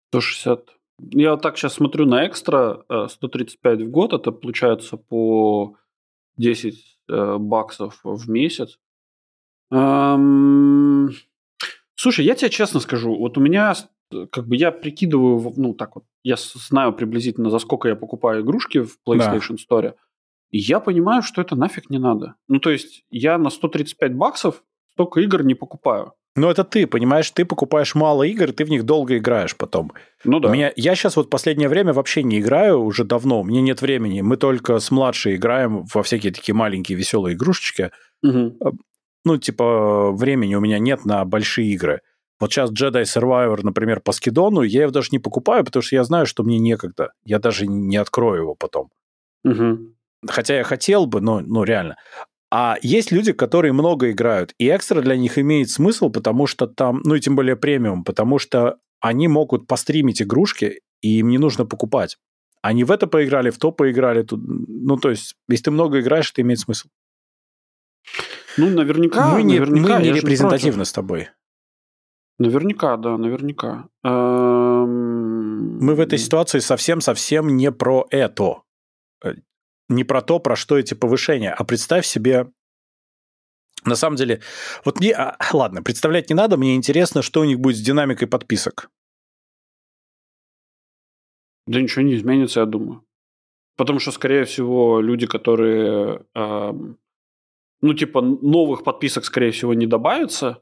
160. Я вот так сейчас смотрю на экстра, 135 э, в год, это получается по 10 э, баксов в месяц. Эм... Слушай, я тебе честно скажу, вот у меня, как бы я прикидываю, ну так вот, я знаю приблизительно, за сколько я покупаю игрушки в PlayStation да. Store, и я понимаю, что это нафиг не надо. Ну то есть я на 135 баксов столько игр не покупаю. Ну, это ты, понимаешь, ты покупаешь мало игр, ты в них долго играешь потом. Ну да. У меня, я сейчас вот последнее время вообще не играю уже давно, у меня нет времени. Мы только с младшей играем во всякие такие маленькие веселые игрушечки. Мгм. Ну, типа, времени у меня нет на большие игры. Вот сейчас Jedi Survivor, например, по скидону, я его даже не покупаю, потому что я знаю, что мне некогда. Я даже не открою его потом. Мгм. Хотя я хотел бы, но ну, реально. А есть люди, которые много играют, и экстра для них имеет смысл, потому что там, ну и тем более премиум, потому что они могут постримить игрушки, и им не нужно покупать. Они в это поиграли, в то поиграли. Тут, ну, то есть, если ты много играешь, это имеет смысл. Ну, наверняка. мы не, наверняка, мы не репрезентативны с тобой. против. Наверняка, да, наверняка. Эм, Мы в этой ситуации совсем-совсем не про это. Э, Не про то, про что эти повышения. А представь себе... На самом деле, вот мне... а, ладно, представлять не надо, мне интересно, что у них будет с динамикой подписок. Да ничего не изменится, я думаю. Потому что, скорее всего, люди, которые... эм, ну, типа, новых подписок, скорее всего, не добавится.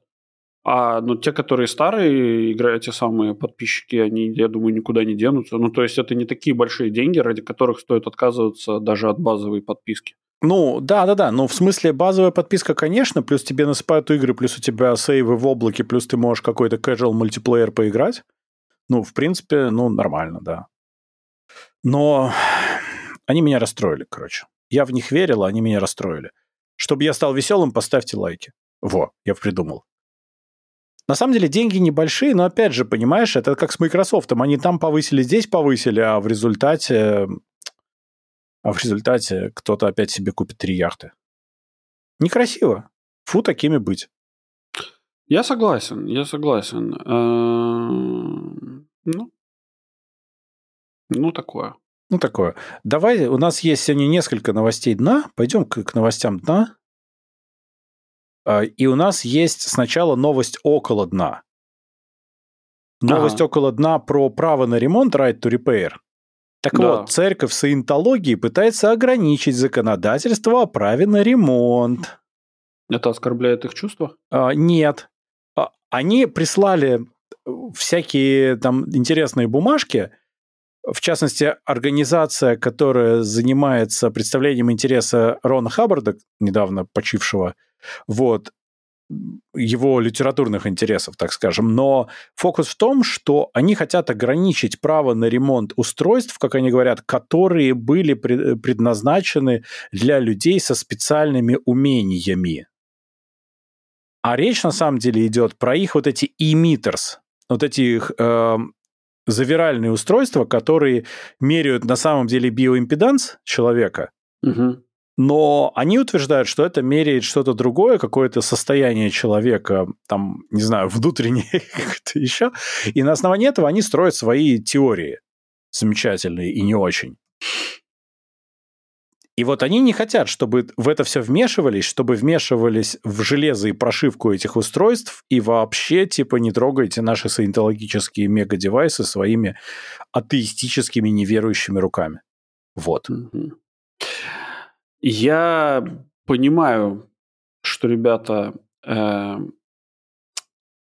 А ну, те, которые старые, играют те самые подписчики, они, я думаю, никуда не денутся. Ну, то есть, это не такие большие деньги, ради которых стоит отказываться даже от базовой подписки. Ну, да-да-да, ну, в смысле, базовая подписка, конечно, плюс тебе насыпают игры, плюс у тебя сейвы в облаке, плюс ты можешь какой-то casual мультиплеер поиграть. Ну, в принципе, ну, нормально, да. Но они меня расстроили, короче. Я в них верил, а они меня расстроили. Чтобы я стал веселым, поставьте лайки. Во, я придумал. На самом деле деньги небольшие, но опять же, понимаешь, это как с Microsoft. Они там повысили, здесь повысили, а в результате... А в результате кто-то опять себе купит три яхты. Некрасиво. Фу, такими быть. Я согласен, я согласен. Эм, Ну, ну такое. Ну, такое. Давай, у нас есть сегодня несколько новостей дна. Пойдем к, к новостям дна. А, И у нас есть сначала новость около дна. Новость Ага. около дна про право на ремонт, right to repair. Так Да. вот, церковь саентологии пытается ограничить законодательство о праве на ремонт. Это оскорбляет их чувства? А, нет. А, Они прислали э, всякие там интересные бумажки, в частности, организация, которая занимается представлением интереса Рона Хаббарда, недавно почившего, вот, его литературных интересов, так скажем. Но фокус в том, что они хотят ограничить право на ремонт устройств, как они говорят, которые были пред- предназначены для людей со специальными умениями. А речь на самом деле идет про их вот эти emitters, вот эти их эм, завиральные устройства, которые меряют на самом деле биоимпеданс человека, Мгм. Но они утверждают, что это меряет что-то другое, какое-то состояние человека, там, не знаю, внутреннее, как-то еще. И на основании этого они строят свои теории замечательные и не очень. И вот они не хотят, чтобы в это все вмешивались, чтобы вмешивались в железо и прошивку этих устройств, и вообще, типа, не трогайте наши саентологические мега-девайсы своими атеистическими неверующими руками. Вот. Мгм. Я понимаю, что ребята э,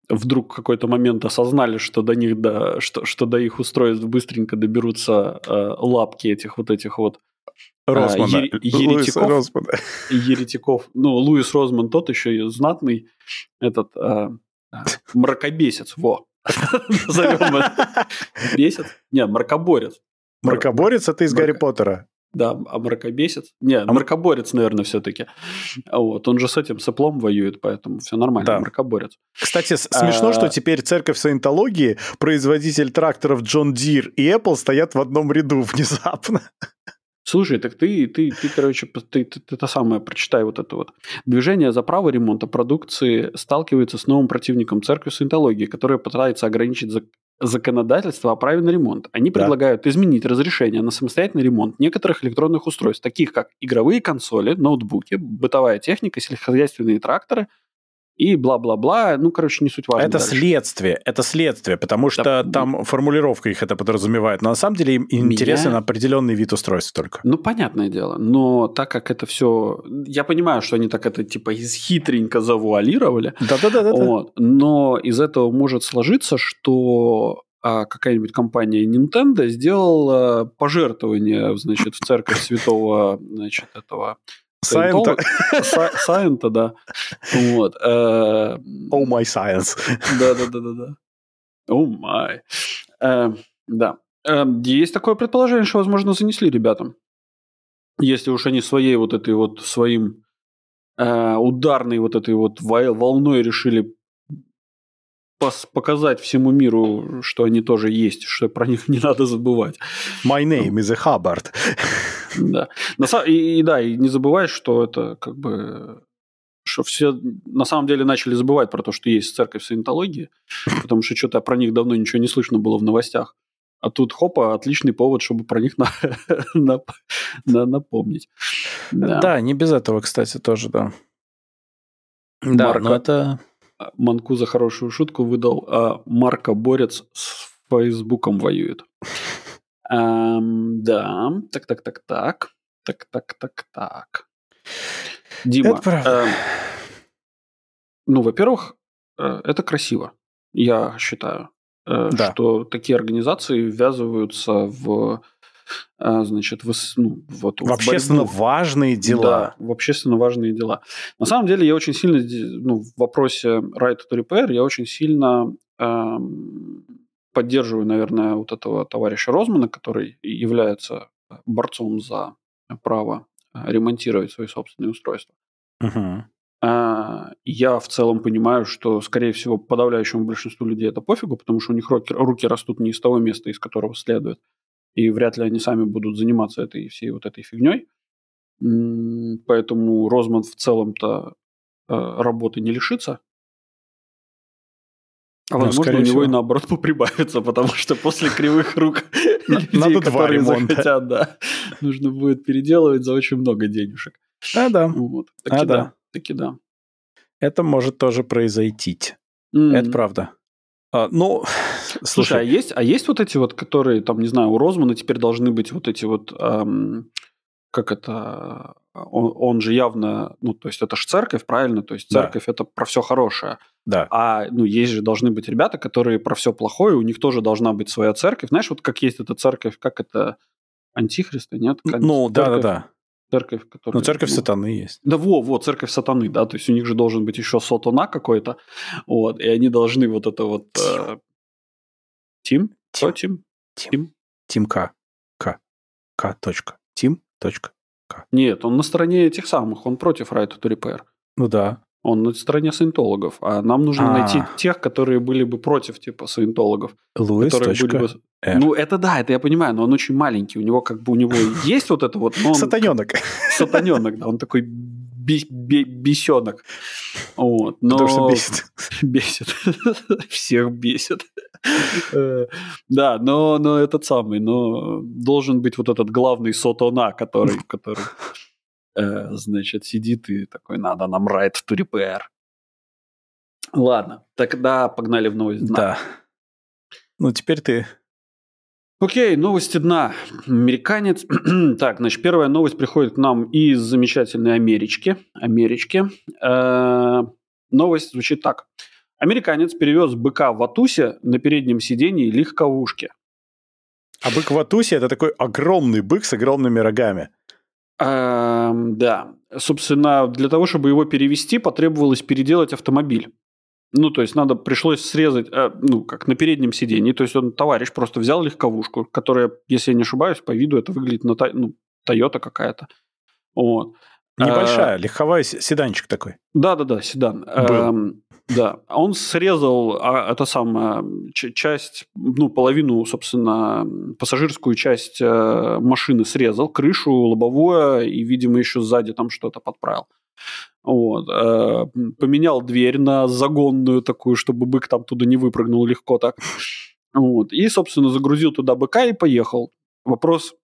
вдруг в какой-то момент осознали, что до них, до, что, что до их устройств быстренько доберутся э, лапки этих вот этих вот Росмана. ере- Луиса еретиков. Росмана. еретиков. Ну, Луис Розман тот еще и знатный этот э, э, мракобесец. Во. Назовем. Бесит? Нет, мракоборец. Мракоборец это из Гарри Поттера. Да, а мракобесец? Не, мракоборец, наверное, все-таки. Вот, он же с этим соплом воюет, поэтому все нормально, Да. мракоборец. Кстати, смешно, А- что теперь церковь саентологии, производитель тракторов Джон Дир и Apple стоят в одном ряду внезапно. Слушай, так ты, ты, ты короче, ты, ты, ты это самое, прочитай вот это вот. Движение за право ремонта продукции сталкивается с новым противником церкви саентологии, которая пытается ограничить зак- законодательство о праве на ремонт. Они Да. предлагают изменить разрешение на самостоятельный ремонт некоторых электронных устройств, таких как игровые консоли, ноутбуки, бытовая техника, сельскохозяйственные тракторы, и бла-бла-бла. Ну, короче, не суть важно. Это дальше. следствие, это следствие, потому что Да. там формулировка их это подразумевает. Но на самом деле им Меня- интересен определенный вид устройств только. Ну, понятное дело. Но так как это все... Я понимаю, что они так это типа хитренько завуалировали. Да-да-да. Вот. Но из этого может сложиться, что а, какая-нибудь компания Nintendo сделала пожертвование, значит, в церковь святого, значит, этого... Сайента. Са- Сайента, да. Вот. э, Oh my science. Да-да-да-да-да. О май. Э, Да. Э, Есть такое предположение, что, возможно, занесли ребятам. Если уж они своей вот этой вот, своим э, ударной вот этой вот волной решили показать всему миру, что они тоже есть, что про них не надо забывать. My name is a Hubbard. Да. И, и да, и не забывай, что это как бы что все на самом деле начали забывать про то, что есть церковь саентологии, потому что что-то про них давно ничего не слышно было в новостях. А тут хопа, отличный повод, чтобы про них на- на- на- напомнить. Да. Да, не без этого, кстати, тоже, да. Да, Марка. но это... Манку за хорошую шутку выдал, а Марка Борец с Фейсбуком воюет. Эм, да, так, так, так, так, так, так, так, так. Дима, Это правда. эм, ну, во-первых, э, это красиво, я считаю, э, Да. что такие организации ввязываются в, э, значит, в, ну, вот, В общественно борьбу. важные дела. Да, в общественно важные дела. На самом деле, я очень сильно, ну, в вопросе right to repair, я очень сильно эм, поддерживаю, наверное, вот этого товарища Розмана, который является борцом за право э, ремонтировать свои собственные устройства. А, Я в целом понимаю, что, скорее всего, подавляющему большинству людей это пофигу, потому что у них руки, руки растут не из того места, из которого следует. И вряд ли они сами будут заниматься этой всей вот этой фигней. Поэтому Розман в целом-то э, работы не лишится. А Ну, возможно, у него всего. и наоборот поприбавится, потому что после кривых рук людей, которые захотят, да, нужно будет переделывать за очень много денежек. А, да. Вот. А, Таки да. да. Таки да. Это может тоже произойти. Это правда. А, ну, Слушай, а слушай, есть, а есть вот эти вот, которые, там, не знаю, у Розмана теперь должны быть вот эти вот, ам, как это, он, он же явно, ну, то есть это же церковь, правильно? То есть Да. церковь это про все хорошее. да. А, ну, есть же должны быть ребята, которые про все плохое, у них тоже должна быть своя церковь. Знаешь, вот как есть эта церковь, как это, антихриста, нет? Как Ну, да, да, церковь- да. Церковь, которая... Ну, церковь ну, сатаны есть. Да, во, вот, церковь сатаны, да, то есть у них же должен быть еще сатана какой-то, вот, и они должны вот это вот... э, Тим? Кто Тим? Тим. Тим К. К. К. Точка. Тим. Точка. Нет, он на стороне этих самых, он против Right to Repair. Ну да. Он на стороне саентологов, а нам нужно А. найти тех, которые были бы против типа саентологов. Луис. которые были бы... R. Ну, это да, это я понимаю, но он очень маленький. У него как бы у него есть вот это вот, Сатаненок. сатаненок, да, он такой би- би- бесенок. Вот, но... Потому что бесит. Бесит. Всех бесит. Э, Да, но, но этот самый, но должен быть вот этот главный сотона, который, который э, значит, сидит и такой, надо нам right to repair. Ладно, тогда погнали в новость. Да. Ну, теперь ты. Окей, новости дна. Американец. так, значит, первая новость приходит к нам из замечательной Амерички. Амерички. Э, новость звучит так. Американец перевез быка в Атусе на переднем сидении легковушки. А бык в Атусе это такой огромный бык с огромными рогами. Эм, да. Собственно, для того, чтобы его перевести, потребовалось переделать автомобиль. Ну, то есть, надо, пришлось срезать, э, ну, как на переднем сидении. То есть, он, товарищ просто взял легковушку, которая, если я не ошибаюсь, по виду это выглядит на, ну, Тойота какая-то. Вот. Небольшая, легковой с- седанчик такой. Да-да-да, седан. Эм, да, он срезал а, это самое, часть, ну, половину, собственно, пассажирскую часть э, машины срезал, крышу, лобовое и, видимо, еще сзади там что-то подправил. Вот. э, поменял дверь на загонную такую, чтобы бык там туда не выпрыгнул легко так. Вот. И, собственно, загрузил туда быка и поехал. Вопрос,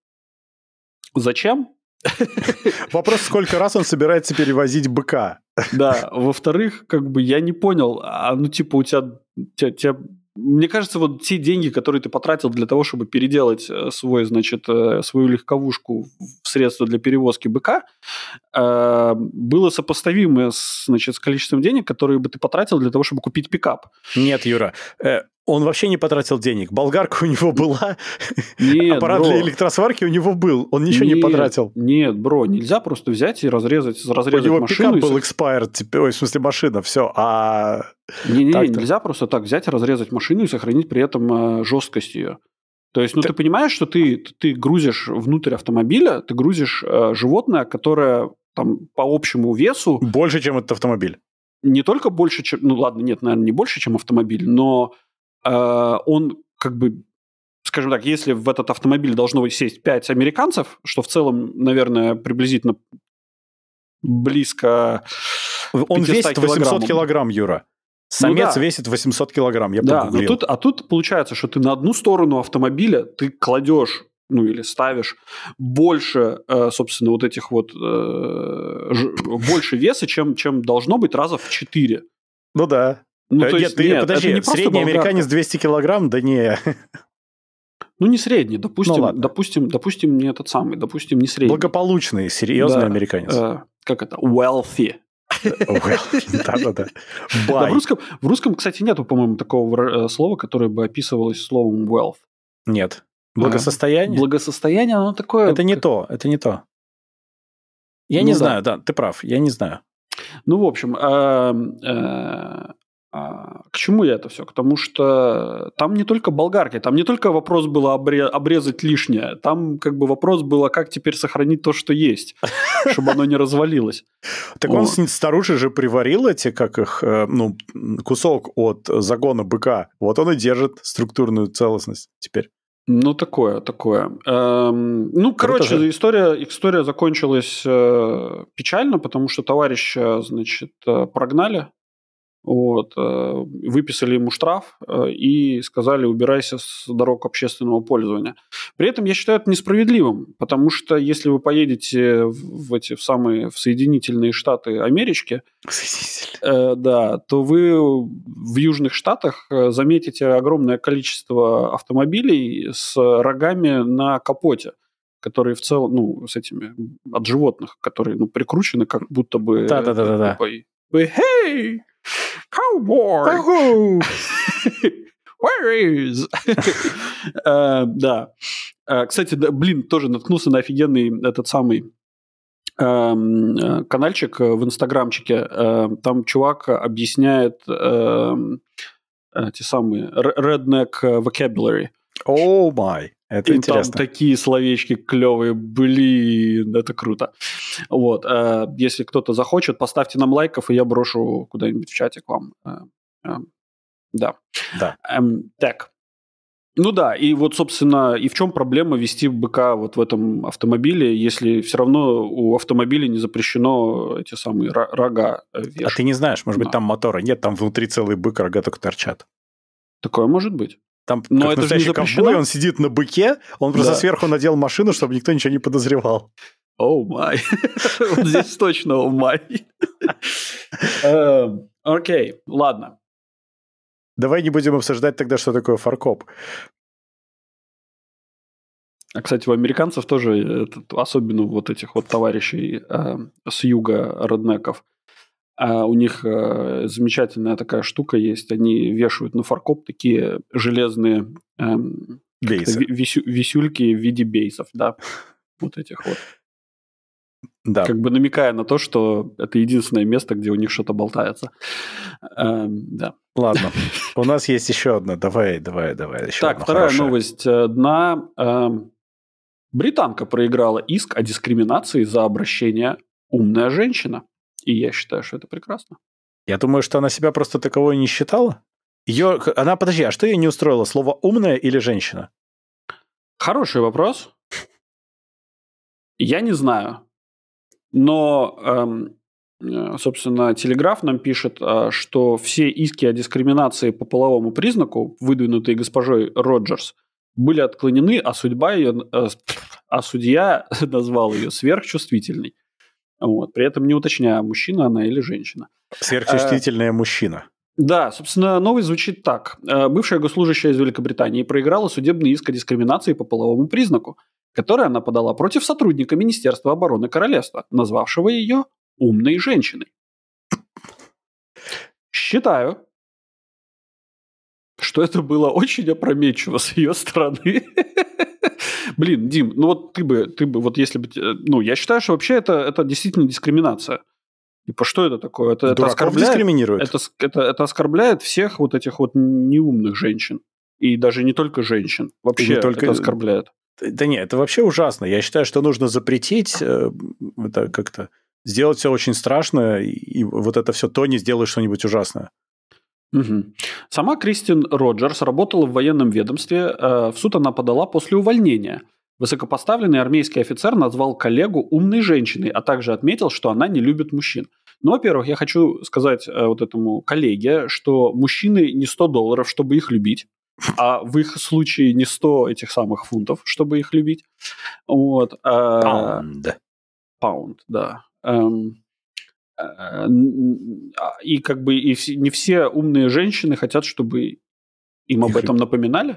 зачем? Вопрос, сколько раз он собирается перевозить быка. Да, во-вторых, как бы я не понял, а ну типа у тебя, тебя, тебя мне кажется, вот те деньги, которые ты потратил для того, чтобы переделать э, свой, значит, э, свою легковушку в средства для перевозки быка, э, было сопоставимо с, значит, с количеством денег, которые бы ты потратил для того, чтобы купить пикап. Нет, Юра, он вообще не потратил денег. Болгарка у него была, нет, аппарат бро. для электросварки у него был, он ничего нет, не потратил. Нет, бро, нельзя просто взять и разрезать, разрезать у него машину. пикап был expired, типа, ой, в смысле машина, все, а... Не-не, нельзя просто так взять и разрезать машину и сохранить при этом э, жесткость ее. То есть, ну, ты, ты понимаешь, что ты, ты грузишь внутрь автомобиля, ты грузишь э, животное, которое там по общему весу... Больше, чем этот автомобиль. Не только больше, чем... Ну, ладно, нет, наверное, не больше, чем автомобиль, но он как бы скажем так, если в этот автомобиль должно сесть 5 американцев, что в целом, наверное, приблизительно близко Он весит 800 килограмм, Юра. Самец ну, да. весит 800 килограмм, я Да, но тут, а тут получается, что ты на одну сторону автомобиля ты кладешь ну или ставишь больше, э, собственно, вот этих вот э, больше веса, чем, чем должно быть раза в 4. Ну да. Ну, то нет, есть, ты, нет, подожди, не средний американец 200 килограмм, да не. Ну, не средний, допустим, ну, допустим, допустим, не этот самый, допустим, не средний. Благополучный, серьезный да, американец. Э, как это? Wealthy. Да-да-да. Да, в, русском, в русском, кстати, нету, по-моему, такого слова, которое бы описывалось словом wealth. Нет. Благосостояние? Благосостояние, оно такое... Это не то, это не то. Я не знаю, да, ты прав, я не знаю. Ну, в общем, а, к чему я это все? К тому, что там не только болгарки, там не только вопрос было обрезать лишнее, там как бы вопрос был, а как теперь сохранить то, что есть, чтобы оно не развалилось. Так он старуши же приварил эти, как их, э, ну, кусок от загона быка. Вот он и держит структурную целостность теперь. Ну, такое, такое. Эм, ну, короче, же. история, история закончилась э, печально, потому что товарища, значит, э, прогнали вот, э, выписали ему штраф э, и сказали, убирайся с дорог общественного пользования. При этом я считаю это несправедливым, потому что если вы поедете в эти в самые в Соединительные Штаты Америки, э, да, то вы в Южных Штатах э, заметите огромное количество автомобилей с рогами на капоте которые в целом, ну, с этими, от животных, которые, ну, прикручены как будто бы... Да-да-да. Hey! Cowboy! Where is? uh, да. Uh, кстати, блин, тоже наткнулся на офигенный этот самый uh, каналчик в инстаграмчике. Там чувак объясняет те самые redneck vocabulary. О oh май. Это и интересно. там такие словечки клевые, блин, это круто. Вот, э, если кто-то захочет, поставьте нам лайков, и я брошу куда-нибудь в чатик вам. Э, э, да. Да. Эм, так. Ну да, и вот, собственно, и в чем проблема вести быка вот в этом автомобиле, если все равно у автомобиля не запрещено эти самые рога вешать? А ты не знаешь, может да. быть, там мотора нет, там внутри целый бык, рога только торчат. Такое может быть. Там Но как это же ковбой, он сидит на быке, он просто да. сверху надел машину, чтобы никто ничего не подозревал. Оу май. Вот здесь точно оу май. Эм, окей, ладно. Давай не будем обсуждать тогда, что такое фаркоп. А, кстати, у американцев тоже, особенно вот этих вот товарищей э, с юга роднеков, а у них э, замечательная такая штука есть. Они вешают на фаркоп такие железные эм, висю, висюльки в виде бейсов, да, вот этих вот. Да. Как бы намекая на то, что это единственное место, где у них что-то болтается. Эм, да. Ладно. У нас есть еще одна. Давай, давай, давай. Еще так, вторая хорошая. новость э, дна. Эм, британка проиграла иск о дискриминации за обращение «умная женщина». И я считаю, что это прекрасно. Я думаю, что она себя просто таковой не считала. Ее, она, подожди, а что ее не устроило? Слово умная или женщина? Хороший вопрос. Я не знаю. Но, эм, э, собственно, Телеграф нам пишет, э, что все иски о дискриминации по половому признаку, выдвинутые госпожой Роджерс, были отклонены, а судьба ее, э, а судья назвал ее сверхчувствительной. Вот, при этом не уточняя, мужчина она или женщина. Сверхчувствительная мужчина. Да, собственно, новость звучит так. Э, бывшая госслужащая из Великобритании проиграла судебный иск о дискриминации по половому признаку, который она подала против сотрудника Министерства обороны Королевства, назвавшего ее умной женщиной. Считаю, что это было очень опрометчиво с ее стороны. Блин, Дим, ну вот ты бы, ты бы, вот если бы, ну, я считаю, что вообще это, это действительно дискриминация. Типа, что это такое? Это, это оскорбляет, дискриминирует. Это, это, это оскорбляет всех вот этих вот неумных женщин. И даже не только женщин. Вообще не только... это оскорбляет. Да нет, это вообще ужасно. Я считаю, что нужно запретить э, это как-то сделать все очень страшно, и вот это все то не сделаешь что-нибудь ужасное. Угу. Сама Кристин Роджерс работала в военном ведомстве. Э, в суд она подала после увольнения. Высокопоставленный армейский офицер назвал коллегу умной женщиной, а также отметил, что она не любит мужчин. Ну, во-первых, я хочу сказать э, вот этому коллеге, что мужчины не 100 долларов, чтобы их любить, а в их случае не 100 этих самых фунтов, чтобы их любить. Вот. Pound. Pound, да. Эм, э, и как бы и не все умные женщины хотят, чтобы им об этом напоминали.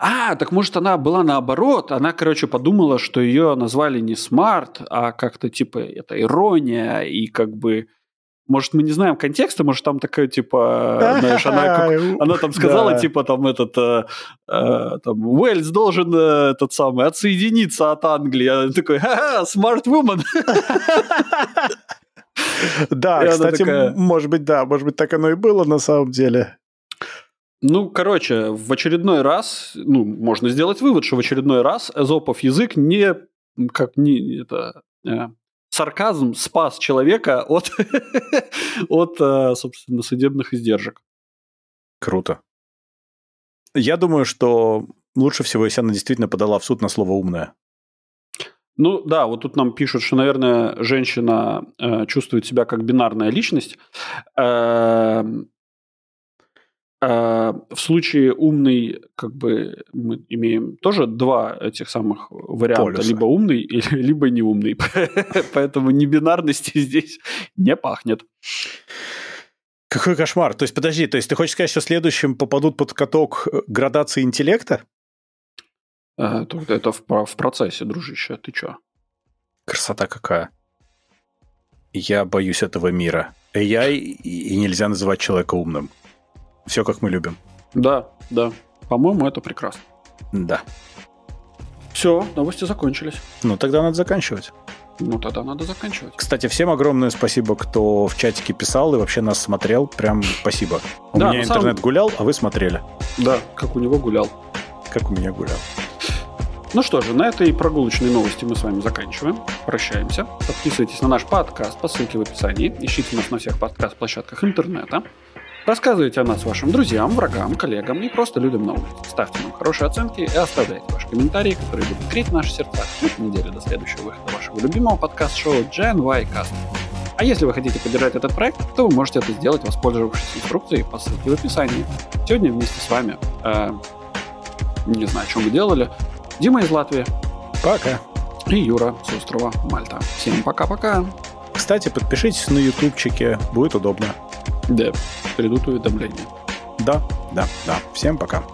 А, так может она была наоборот. Она, короче, подумала, что ее назвали не smart, а как-то типа это ирония и как бы может, мы не знаем контекста, может, там такая, типа, знаешь, она, как, она там сказала, да. типа, там, этот, э, э, там, Уэльс должен, э, этот самый, отсоединиться от Англии. А такой, ха-ха, smart woman. Да, кстати, может быть, да, может быть, так оно и было на самом деле. Ну, короче, в очередной раз, ну, можно сделать вывод, что в очередной раз Эзопов язык не, как не, это, э, сарказм спас человека от, от, э, собственно, судебных издержек. Круто. Я думаю, что лучше всего, если она действительно подала в суд на слово «умное». Ну да, вот тут нам пишут, что, наверное, женщина э, чувствует себя как бинарная личность. Э, в случае умный, как бы мы имеем тоже два этих самых варианта, Полюса. либо умный, либо неумный. Поэтому не бинарности здесь не пахнет. Какой кошмар. То есть, подожди, то есть ты хочешь сказать, что следующим попадут под каток э, градации интеллекта? А, это в, в процессе, дружище. Ты чё? Красота какая. Я боюсь этого мира. AI и нельзя называть человека умным. Все как мы любим. Да, да. По-моему, это прекрасно. Да. Все, новости закончились. Ну, тогда надо заканчивать. Ну, тогда надо заканчивать. Кстати, всем огромное спасибо, кто в чатике писал и вообще нас смотрел. Прям спасибо. У да, меня интернет самом... гулял, а вы смотрели. Да, как у него гулял. Как у меня гулял. Ну что же, на этой прогулочной новости мы с вами заканчиваем. Прощаемся. Подписывайтесь на наш подкаст по ссылке в описании. Ищите нас на всех подкаст-площадках интернета. Рассказывайте о нас вашим друзьям, врагам, коллегам и просто людям на улице. Ставьте нам хорошие оценки и оставляйте ваши комментарии, которые будут греть наши сердца всю неделю до следующего выхода вашего любимого подкаст-шоу GNY Cast. А если вы хотите поддержать этот проект, то вы можете это сделать, воспользовавшись инструкцией по ссылке в описании. Сегодня вместе с вами, э, не знаю, о чем вы делали, Дима из Латвии. Пока. И Юра с острова Мальта. Всем пока-пока. Кстати, подпишитесь на ютубчике, будет удобно. Да, придут уведомления. Да, да, да. Всем пока.